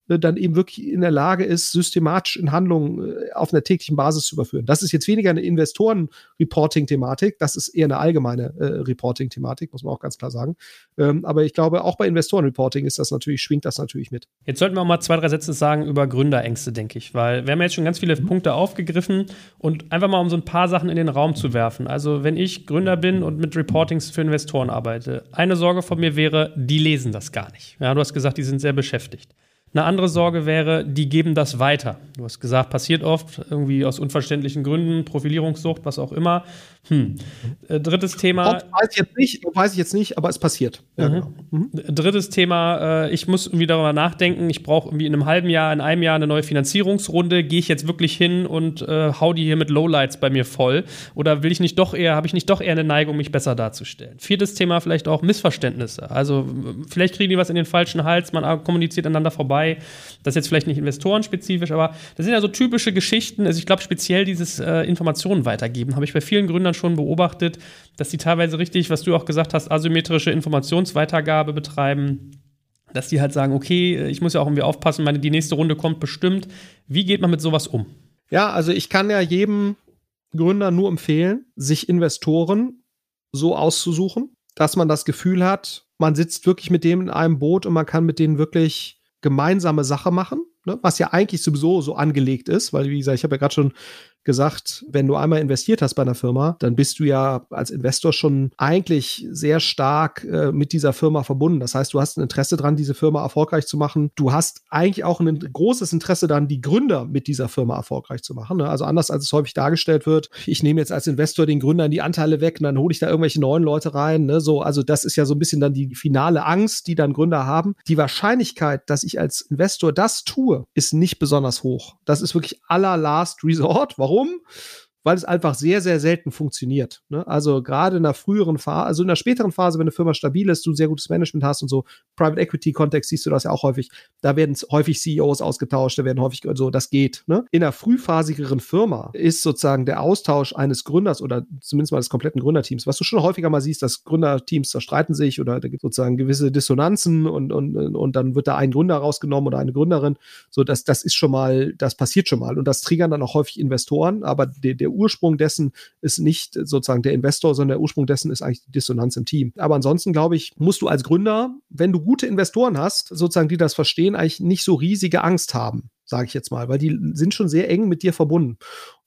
dann eben wirklich in der Lage ist, systematisch in Handlungen äh, auf einer täglichen Basis zu überführen. Das ist jetzt weniger eine Investoren-Reporting-Thematik, das ist eher eine allgemeine äh, Reporting-Thematik, muss man auch ganz klar sagen. Ähm, aber ich glaube, auch bei Investoren-Reporting ist das natürlich, schwingt das natürlich mit. Jetzt sollten wir auch mal zwei, drei Sätze sagen über Gründerängste, denke ich, weil wir haben jetzt schon ganz viele. Punkte aufgegriffen und einfach mal um so ein paar Sachen in den Raum zu werfen. Also, wenn ich Gründer bin und mit Reportings für Investoren arbeite, eine Sorge von mir wäre, die lesen das gar nicht. Ja, du hast gesagt, die sind sehr beschäftigt. Eine andere Sorge wäre, die geben das weiter. Du hast gesagt, passiert oft, irgendwie aus unverständlichen Gründen, Profilierungssucht, was auch immer. Hm. Äh, drittes Thema. Ob, weiß ich jetzt nicht, weiß ich jetzt nicht, aber es passiert. Ja, mhm. Genau. Mhm. Drittes Thema, äh, ich muss irgendwie darüber nachdenken, ich brauche irgendwie in einem halben Jahr, in einem Jahr eine neue Finanzierungsrunde. Gehe ich jetzt wirklich hin und äh, hau die hier mit Lowlights bei mir voll? Oder will ich nicht doch eher, habe ich nicht doch eher eine Neigung, mich besser darzustellen? Viertes Thema, vielleicht auch Missverständnisse. Also vielleicht kriegen die was in den falschen Hals, man kommuniziert aneinander vorbei dabei. Das ist jetzt vielleicht nicht investorenspezifisch, aber das sind ja so typische Geschichten. Also ich glaube, speziell dieses äh, Informationen weitergeben, habe ich bei vielen Gründern schon beobachtet, dass die teilweise richtig, was du auch gesagt hast, asymmetrische Informationsweitergabe betreiben dass die halt sagen, okay, ich muss ja auch irgendwie aufpassen, meine, die nächste Runde kommt bestimmt. Wie geht man mit sowas um? Ja, also ich kann ja jedem Gründer nur empfehlen, sich Investoren so auszusuchen, dass man das Gefühl hat, man sitzt wirklich mit dem in einem Boot und man kann mit denen wirklich gemeinsame Sache machen, ne? was ja eigentlich sowieso so angelegt ist, weil, wie gesagt, ich habe ja gerade schon gesagt, wenn du einmal investiert hast bei einer Firma, dann bist du ja als Investor schon eigentlich sehr stark äh, mit dieser Firma verbunden. Das heißt, du hast ein Interesse daran, diese Firma erfolgreich zu machen. Du hast eigentlich auch ein großes Interesse daran, die Gründer mit dieser Firma erfolgreich zu machen. Ne? Also anders als es häufig dargestellt wird, ich nehme jetzt als Investor den Gründern die Anteile weg und dann hole ich da irgendwelche neuen Leute rein. Ne? So, also das ist ja so ein bisschen dann die finale Angst, die dann Gründer haben. Die Wahrscheinlichkeit, dass ich als Investor das tue, ist nicht besonders hoch. Das ist wirklich aller Last Resort. Warum? Warum? Weil es einfach sehr, sehr selten funktioniert. Ne? Also gerade in der früheren Phase, also in der späteren Phase, wenn eine Firma stabil ist, du sehr gutes Management hast und so, Private Equity Kontext siehst du das ja auch häufig, da werden häufig CEOs ausgetauscht, da werden häufig, so, also das geht. Ne? In einer frühphasigeren Firma ist sozusagen der Austausch eines Gründers oder zumindest mal des kompletten Gründerteams, was du schon häufiger mal siehst, dass Gründerteams zerstreiten sich oder da gibt es sozusagen gewisse Dissonanzen und, und, und dann wird da ein Gründer rausgenommen oder eine Gründerin. So, das, das ist schon mal, das passiert schon mal und das triggern dann auch häufig Investoren, aber der, der Ursprung dessen ist nicht sozusagen der Investor, sondern der Ursprung dessen ist eigentlich die Dissonanz im Team. Aber ansonsten glaube ich, musst du als Gründer, wenn du gute Investoren hast, sozusagen, die das verstehen, eigentlich nicht so riesige Angst haben sage ich jetzt mal, weil die sind schon sehr eng mit dir verbunden.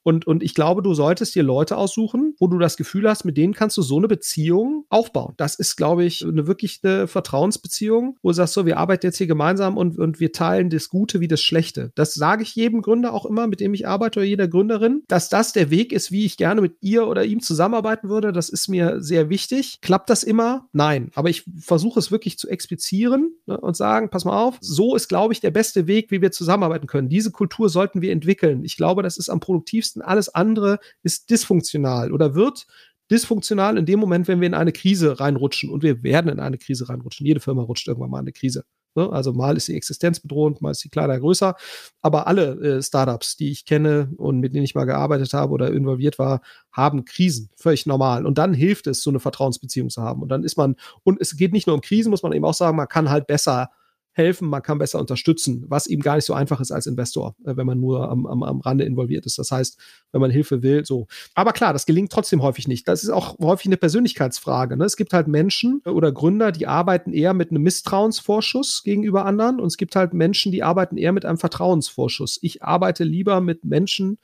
Und, und ich glaube, du solltest dir Leute aussuchen, wo du das Gefühl hast, mit denen kannst du so eine Beziehung aufbauen. Das ist, glaube ich, eine wirklich eine Vertrauensbeziehung, wo du sagst, so, wir arbeiten jetzt hier gemeinsam und, und wir teilen das Gute wie das Schlechte. Das sage ich jedem Gründer auch immer, mit dem ich arbeite oder jeder Gründerin, dass das der Weg ist, wie ich gerne mit ihr oder ihm zusammenarbeiten würde. Das ist mir sehr wichtig. Klappt das immer? Nein. Aber ich versuche es wirklich zu explizieren ne, und sagen, pass mal auf, so ist, glaube ich, der beste Weg, wie wir zusammenarbeiten können. Diese Kultur sollten wir entwickeln. Ich glaube, das ist am produktivsten wichtigsten. Alles andere ist dysfunktional oder wird dysfunktional in dem Moment, wenn wir in eine Krise reinrutschen. Und wir werden in eine Krise reinrutschen. Jede Firma rutscht irgendwann mal in eine Krise. Ne? Also mal ist die Existenz bedrohend, mal ist sie kleiner, größer. Aber alle äh, Startups, die ich kenne und mit denen ich mal gearbeitet habe oder involviert war, haben Krisen. Völlig normal. Und dann hilft es, so eine Vertrauensbeziehung zu haben. Und dann ist man, und es geht nicht nur um Krisen, muss man eben auch sagen, man kann halt besser helfen, man kann besser unterstützen, was eben gar nicht so einfach ist als Investor, äh, wenn man nur am, am, am Rande involviert ist. Das heißt, wenn man Hilfe will, so. Aber klar, das gelingt trotzdem häufig nicht. Das ist auch häufig eine Persönlichkeitsfrage. Ne? Es gibt halt Menschen oder Gründer, die arbeiten eher mit einem Misstrauensvorschuss gegenüber anderen und es gibt halt Menschen, die arbeiten eher mit einem Vertrauensvorschuss. Ich arbeite lieber mit Menschen,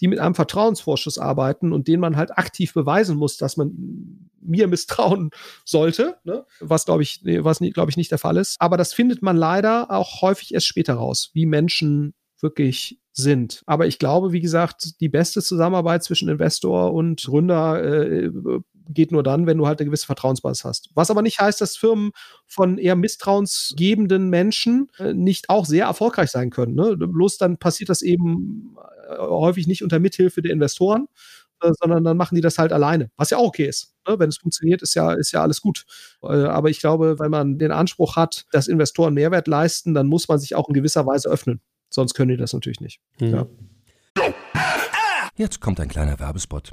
die mit einem Vertrauensvorschuss arbeiten und denen man halt aktiv beweisen muss, dass man mir misstrauen sollte, ne? was glaube ich, was glaube ich nicht der Fall ist. Aber das findet man leider auch häufig erst später raus, wie Menschen wirklich sind. Aber ich glaube, wie gesagt, die beste Zusammenarbeit zwischen Investor und Gründer äh, geht nur dann, wenn du halt eine gewisse Vertrauensbasis hast. Was aber nicht heißt, dass Firmen von eher misstrauensgebenden Menschen äh, nicht auch sehr erfolgreich sein können. Ne? Bloß dann passiert das eben äh, häufig nicht unter Mithilfe der Investoren, äh, sondern dann machen die das halt alleine, was ja auch okay ist. Ne? Wenn es funktioniert, ist ja, ist ja alles gut. Aber ich glaube, wenn man den Anspruch hat, dass Investoren Mehrwert leisten, dann muss man sich auch in gewisser Weise öffnen. Sonst können die das natürlich nicht. Mhm. Ja. Jetzt kommt ein kleiner Werbespot.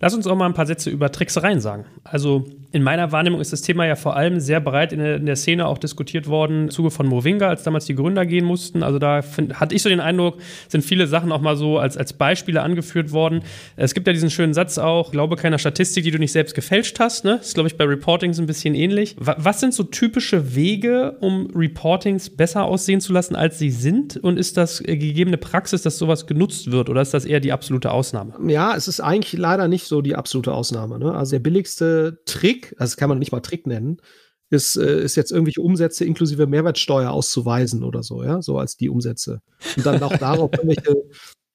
Lass uns auch mal ein paar Sätze über Tricksereien sagen. Also in meiner Wahrnehmung ist das Thema ja vor allem sehr breit in der, Szene auch diskutiert worden, im Zuge von Movinga, als damals die Gründer gehen mussten. Also da find, hatte ich so den Eindruck, sind viele Sachen auch mal so als, als Beispiele angeführt worden. Es gibt ja diesen schönen Satz auch, glaube keiner Statistik, die du nicht selbst gefälscht hast. Ne? Das ist, glaube ich, bei Reportings ein bisschen ähnlich. Was sind so typische Wege, um Reportings besser aussehen zu lassen, als sie sind? Und ist das gegebene Praxis, dass sowas genutzt wird oder ist das eher die absolute Ausnahme? Ja, es ist eigentlich leider nicht so die absolute Ausnahme. Ne? Also der billigste Trick, also das kann man nicht mal Trick nennen, ist, äh, ist jetzt irgendwelche Umsätze inklusive Mehrwertsteuer auszuweisen oder so, ja, so als die Umsätze. Und dann auch darauf [LAUGHS] irgendwelche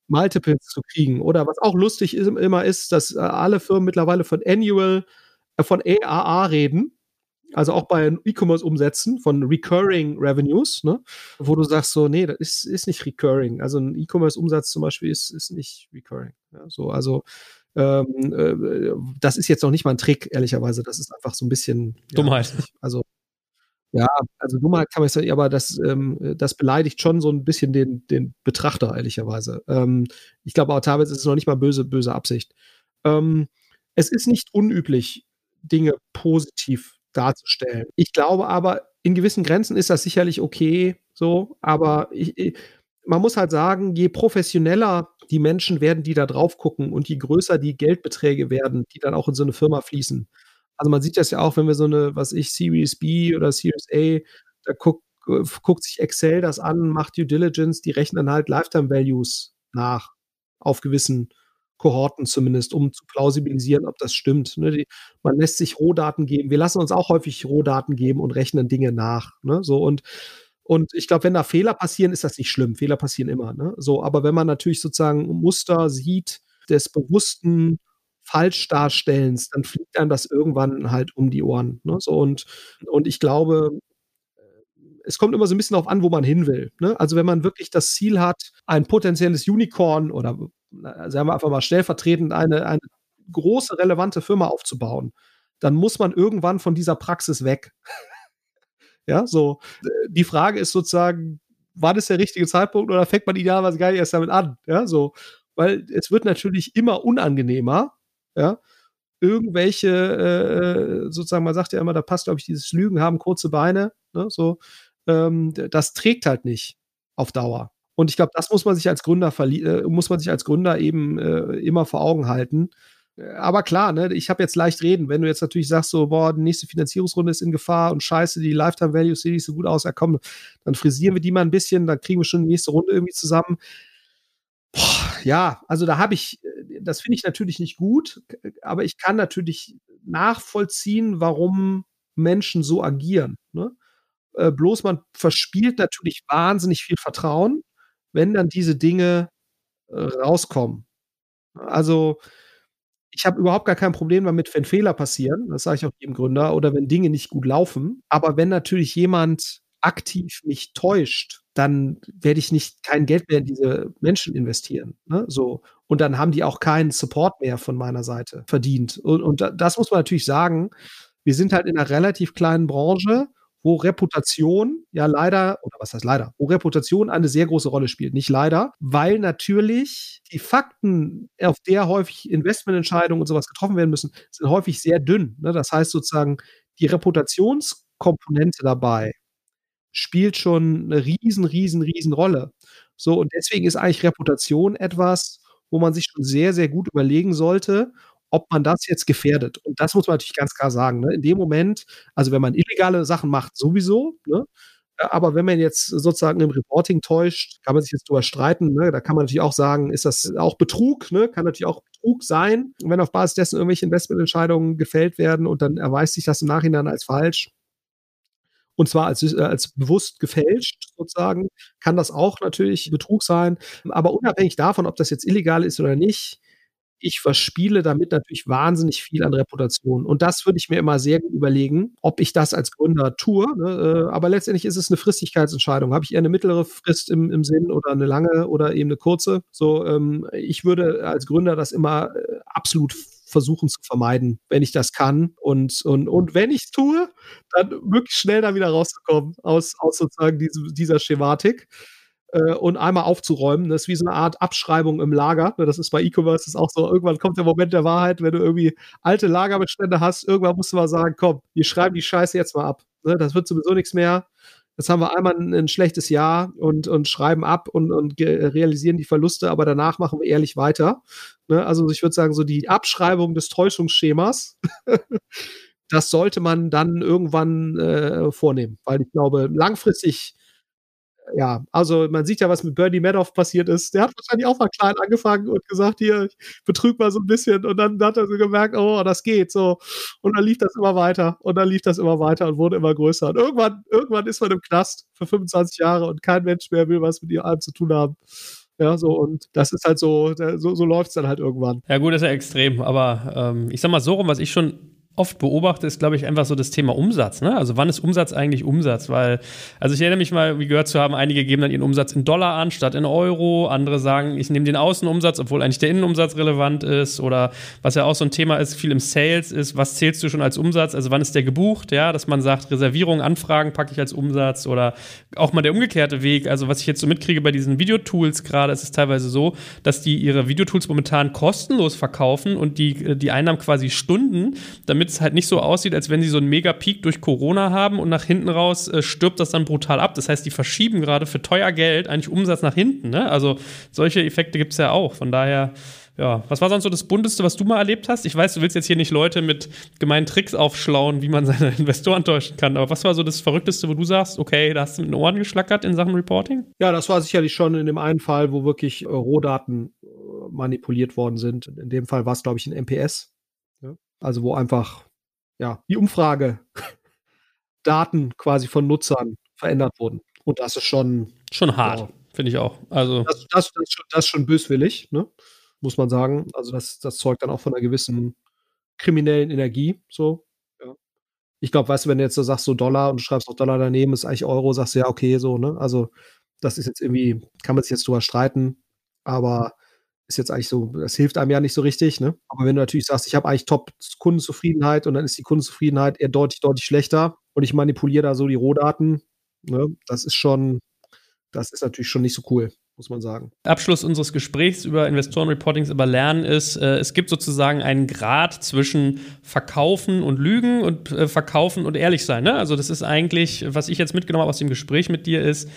Multiples zu kriegen. Oder was auch lustig ist, immer ist, dass äh, alle Firmen mittlerweile von Annual, äh, von AAA reden. Also auch bei E-Commerce-Umsätzen von Recurring Revenues, ne? wo du sagst so, nee, das ist, ist nicht Recurring. Also ein E-Commerce-Umsatz zum Beispiel ist, ist nicht Recurring. Ja? So, also ähm, äh, das ist jetzt noch nicht mal ein Trick, ehrlicherweise. Das ist einfach so ein bisschen ja, Dummheit. Also ja, also Dummheit kann man sagen, aber das, ähm, das beleidigt schon so ein bisschen den, den Betrachter, ehrlicherweise. Ähm, ich glaube auch teilweise ist es noch nicht mal böse, böse Absicht. Ähm, es ist nicht unüblich, Dinge positiv darzustellen. Ich glaube aber, in gewissen Grenzen ist das sicherlich okay, so, aber ich, man muss halt sagen, je professioneller die Menschen werden, die da drauf gucken und je größer die Geldbeträge werden, die dann auch in so eine Firma fließen. Also man sieht das ja auch, wenn wir so eine, was ich, Series B oder Series A, da guckt, guckt sich Excel das an, macht Due Diligence, die rechnen halt Lifetime Values nach, auf gewissen Kohorten zumindest, um zu plausibilisieren, ob das stimmt. Ne? Die, man lässt sich Rohdaten geben. Wir lassen uns auch häufig Rohdaten geben und rechnen Dinge nach. Ne? So und und ich glaube, wenn da Fehler passieren, ist das nicht schlimm. Fehler passieren immer. Ne? So, aber wenn man natürlich sozusagen Muster sieht des bewussten Falschdarstellens, dann fliegt einem das irgendwann halt um die Ohren. Ne? So, und, und ich glaube, es kommt immer so ein bisschen darauf an, wo man hin will. Ne? Also wenn man wirklich das Ziel hat, ein potenzielles Unicorn oder sagen wir einfach mal stellvertretend eine, eine große, relevante Firma aufzubauen, dann muss man irgendwann von dieser Praxis weg. Ja, so. Die Frage ist sozusagen, war das der richtige Zeitpunkt oder fängt man idealerweise gar nicht erst damit an? Ja, so. Weil es wird natürlich immer unangenehmer, ja, irgendwelche, äh, sozusagen, man sagt ja immer, da passt, glaube ich, dieses Lügen haben kurze Beine, ne, so, ähm, das trägt halt nicht auf Dauer. Und ich glaube, das muss man sich als Gründer äh, muss man sich als Gründer eben äh, immer vor Augen halten, aber klar, ne, ich habe jetzt leicht reden. Wenn du jetzt natürlich sagst, so, boah, die nächste Finanzierungsrunde ist in Gefahr und scheiße, die Lifetime Values sehen nicht so gut aus, ja komm, dann frisieren wir die mal ein bisschen, dann kriegen wir schon die nächste Runde irgendwie zusammen. Boah, ja, also da habe ich, das finde ich natürlich nicht gut, aber ich kann natürlich nachvollziehen, warum Menschen so agieren. Ne? Äh, bloß man verspielt natürlich wahnsinnig viel Vertrauen, wenn dann diese Dinge äh, rauskommen. Also, ich habe überhaupt gar kein Problem damit, wenn Fehler passieren. Das sage ich auch jedem Gründer oder wenn Dinge nicht gut laufen. Aber wenn natürlich jemand aktiv mich täuscht, dann werde ich nicht kein Geld mehr in diese Menschen investieren. Ne? So. Und dann haben die auch keinen Support mehr von meiner Seite verdient. Und, und das muss man natürlich sagen. Wir sind halt in einer relativ kleinen Branche wo Reputation ja leider, oder was heißt leider, wo Reputation eine sehr große Rolle spielt. Nicht leider, weil natürlich die Fakten, auf der häufig Investmententscheidungen und sowas getroffen werden müssen, sind häufig sehr dünn. Ne? Das heißt sozusagen, die Reputationskomponente dabei spielt schon eine riesen, riesen, riesen Rolle. So, und deswegen ist eigentlich Reputation etwas, wo man sich schon sehr, sehr gut überlegen sollte, ob man das jetzt gefährdet. Und das muss man natürlich ganz klar sagen. Ne? In dem Moment, also wenn man illegale Sachen macht, sowieso, ne? Aber wenn man jetzt sozusagen im Reporting täuscht, kann man sich jetzt drüber streiten. Ne? Da kann man natürlich auch sagen, ist das auch Betrug? Ne? Kann natürlich auch Betrug sein, wenn auf Basis dessen irgendwelche Investmententscheidungen gefällt werden und dann erweist sich das im Nachhinein als falsch. Und zwar als, äh, als bewusst gefälscht sozusagen, kann das auch natürlich Betrug sein. Aber unabhängig davon, ob das jetzt illegal ist oder nicht, ich verspiele damit natürlich wahnsinnig viel an Reputation. Und das würde ich mir immer sehr gut überlegen, ob ich das als Gründer tue. Ne? Äh, aber letztendlich ist es eine Fristigkeitsentscheidung. Habe ich eher eine mittlere Frist im, im Sinn oder eine lange oder eben eine kurze? So, ähm, ich würde als Gründer das immer äh, absolut versuchen zu vermeiden, wenn ich das kann. Und, und, und wenn ich es tue, dann wirklich schnell da wieder rauszukommen aus, aus sozusagen diese, dieser Schematik äh, und einmal aufzuräumen. Das ist wie so eine Art Abschreibung im Lager. Ne, das ist bei E-Commerce auch so, irgendwann kommt der Moment der Wahrheit, wenn du irgendwie alte Lagerbestände hast, irgendwann musst du mal sagen, komm, wir schreiben die Scheiße jetzt mal ab. Ne, das wird sowieso nichts mehr. Jetzt haben wir einmal ein, ein, schlechtes Jahr und, und schreiben ab und, und realisieren die Verluste, aber danach machen wir ehrlich weiter. Ne? Also ich würde sagen, so die Abschreibung des Täuschungsschemas, [LAUGHS] das sollte man dann irgendwann äh, vornehmen, weil ich glaube, langfristig ja, also man sieht ja, was mit Bernie Madoff passiert ist. Der hat wahrscheinlich auch mal klein angefangen und gesagt, hier, ich betrüge mal so ein bisschen. Und dann hat er so gemerkt, oh, das geht so. Und dann lief das immer weiter. Und dann lief das immer weiter und wurde immer größer. Und irgendwann, irgendwann ist man im Knast für 25 Jahre und kein Mensch mehr will was mit ihr allem zu tun haben. Ja, so und das ist halt so, so, so läuft es dann halt irgendwann. Ja, gut, das ist ja extrem, aber ähm, ich sag mal so rum, was ich schon oft beobachte, ist, glaube ich, einfach so das Thema Umsatz. Ne? Also wann ist Umsatz eigentlich Umsatz? Weil, also ich erinnere mich mal, wie gehört zu haben, einige geben dann ihren Umsatz in Dollar an statt in Euro. Andere sagen, ich nehme den Außenumsatz, obwohl eigentlich der Innenumsatz relevant ist. Oder was ja auch so ein Thema ist, viel im Sales ist, was zählst du schon als Umsatz? Also wann ist der gebucht? Ja, dass man sagt, Reservierung, Anfragen packe ich als Umsatz oder auch mal der umgekehrte Weg. Also was ich jetzt so mitkriege bei diesen Videotools gerade, ist es teilweise so, dass die ihre Videotools momentan kostenlos verkaufen und die, die Einnahmen quasi Stunden, damit damit es halt nicht so aussieht, als wenn sie so einen Mega-Peak durch Corona haben und nach hinten raus äh, stirbt das dann brutal ab. Das heißt, die verschieben gerade für teuer Geld eigentlich Umsatz nach hinten. Ne? Also solche Effekte gibt es ja auch. Von daher, ja, was war sonst so das Bunteste, was du mal erlebt hast? Ich weiß, du willst jetzt hier nicht Leute mit gemeinen Tricks aufschlauen, wie man [LAUGHS] seine Investoren täuschen kann, aber was war so das Verrückteste, wo du sagst, okay, da hast du mit den Ohren geschlackert in Sachen Reporting? Ja, das war sicherlich schon in dem einen Fall, wo wirklich äh, Rohdaten äh, manipuliert worden sind. In dem Fall war es, glaube ich, ein MPS. Also wo einfach ja, die Umfrage [LAUGHS] Daten quasi von Nutzern verändert wurden. Und das ist schon. Schon hart, ja, finde ich auch. Also das, das, das, das ist schon böswillig, ne? muss man sagen. Also das, das zeugt dann auch von einer gewissen kriminellen Energie. So. Ja. Ich glaube, weißt du, wenn du jetzt so sagst, so Dollar und du schreibst noch Dollar daneben, ist eigentlich Euro, sagst du ja, okay, so, ne? Also das ist jetzt irgendwie, kann man sich jetzt drüber streiten, aber ist jetzt eigentlich so, das hilft einem ja nicht so richtig, ne? Aber wenn du natürlich sagst, ich habe eigentlich Top-Kundenzufriedenheit und dann ist die Kundenzufriedenheit eher deutlich, deutlich schlechter und ich manipuliere da so die Rohdaten, ne? Das ist schon, das ist natürlich schon nicht so cool, muss man sagen. Abschluss unseres Gesprächs über Investorenreportings über Lernen ist, äh, es gibt sozusagen einen Grad zwischen Verkaufen und Lügen und äh, Verkaufen und ehrlich sein. Ne? Also das ist eigentlich, was ich jetzt mitgenommen habe aus dem Gespräch mit dir, ist,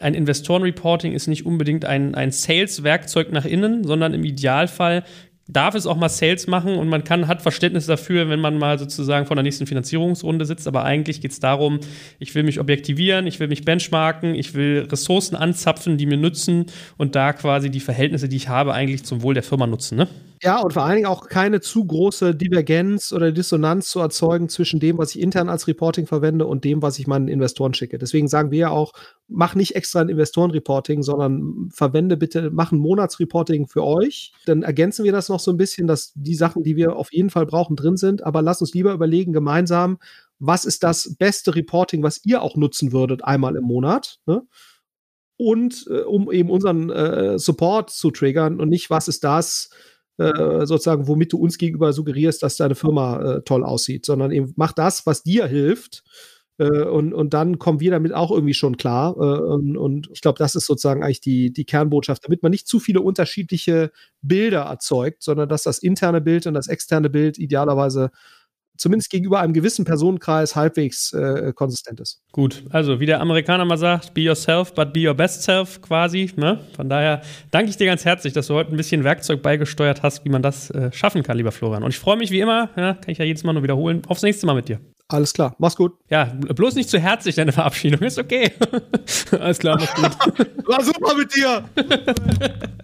ein Investorenreporting ist nicht unbedingt ein, ein Sales-Werkzeug nach innen, sondern im Idealfall darf es auch mal Sales machen und man kann, hat Verständnis dafür, wenn man mal sozusagen vor der nächsten Finanzierungsrunde sitzt. Aber eigentlich geht es darum, ich will mich objektivieren, ich will mich benchmarken, ich will Ressourcen anzapfen, die mir nützen und da quasi die Verhältnisse, die ich habe, eigentlich zum Wohl der Firma nutzen. Ne? Ja, und vor allen Dingen auch keine zu große Divergenz oder Dissonanz zu erzeugen zwischen dem, was ich intern als Reporting verwende und dem, was ich meinen Investoren schicke. Deswegen sagen wir ja auch, mach nicht extra ein Investorenreporting, sondern verwende bitte, mach ein Monatsreporting für euch. Dann ergänzen wir das noch so ein bisschen, dass die Sachen, die wir auf jeden Fall brauchen, drin sind. Aber lass uns lieber überlegen gemeinsam, was ist das beste Reporting, was ihr auch nutzen würdet einmal im Monat. Ne? Und äh, um eben unseren äh, Support zu triggern und nicht, was ist das, äh, sozusagen, womit du uns gegenüber suggerierst, dass deine Firma äh, toll aussieht, sondern eben mach das, was dir hilft. Äh, und, und dann kommen wir damit auch irgendwie schon klar. Äh, und, und ich glaube, das ist sozusagen eigentlich die, die Kernbotschaft, damit man nicht zu viele unterschiedliche Bilder erzeugt, sondern dass das interne Bild und das externe Bild idealerweise zumindest gegenüber einem gewissen Personenkreis halbwegs äh, konsistent ist. Gut, also wie der Amerikaner mal sagt, be yourself, but be your best self quasi. Ne? Von daher danke ich dir ganz herzlich, dass du heute ein bisschen Werkzeug beigesteuert hast, wie man das äh, schaffen kann, lieber Florian. Und ich freue mich wie immer, ja, kann ich ja jedes Mal nur wiederholen, aufs nächste Mal mit dir. Alles klar, mach's gut. Ja, bloß nicht zu herzlich, deine Verabschiedung. Ist okay. [LAUGHS] Alles klar, mach's gut. [LAUGHS] War super mit dir. [LAUGHS]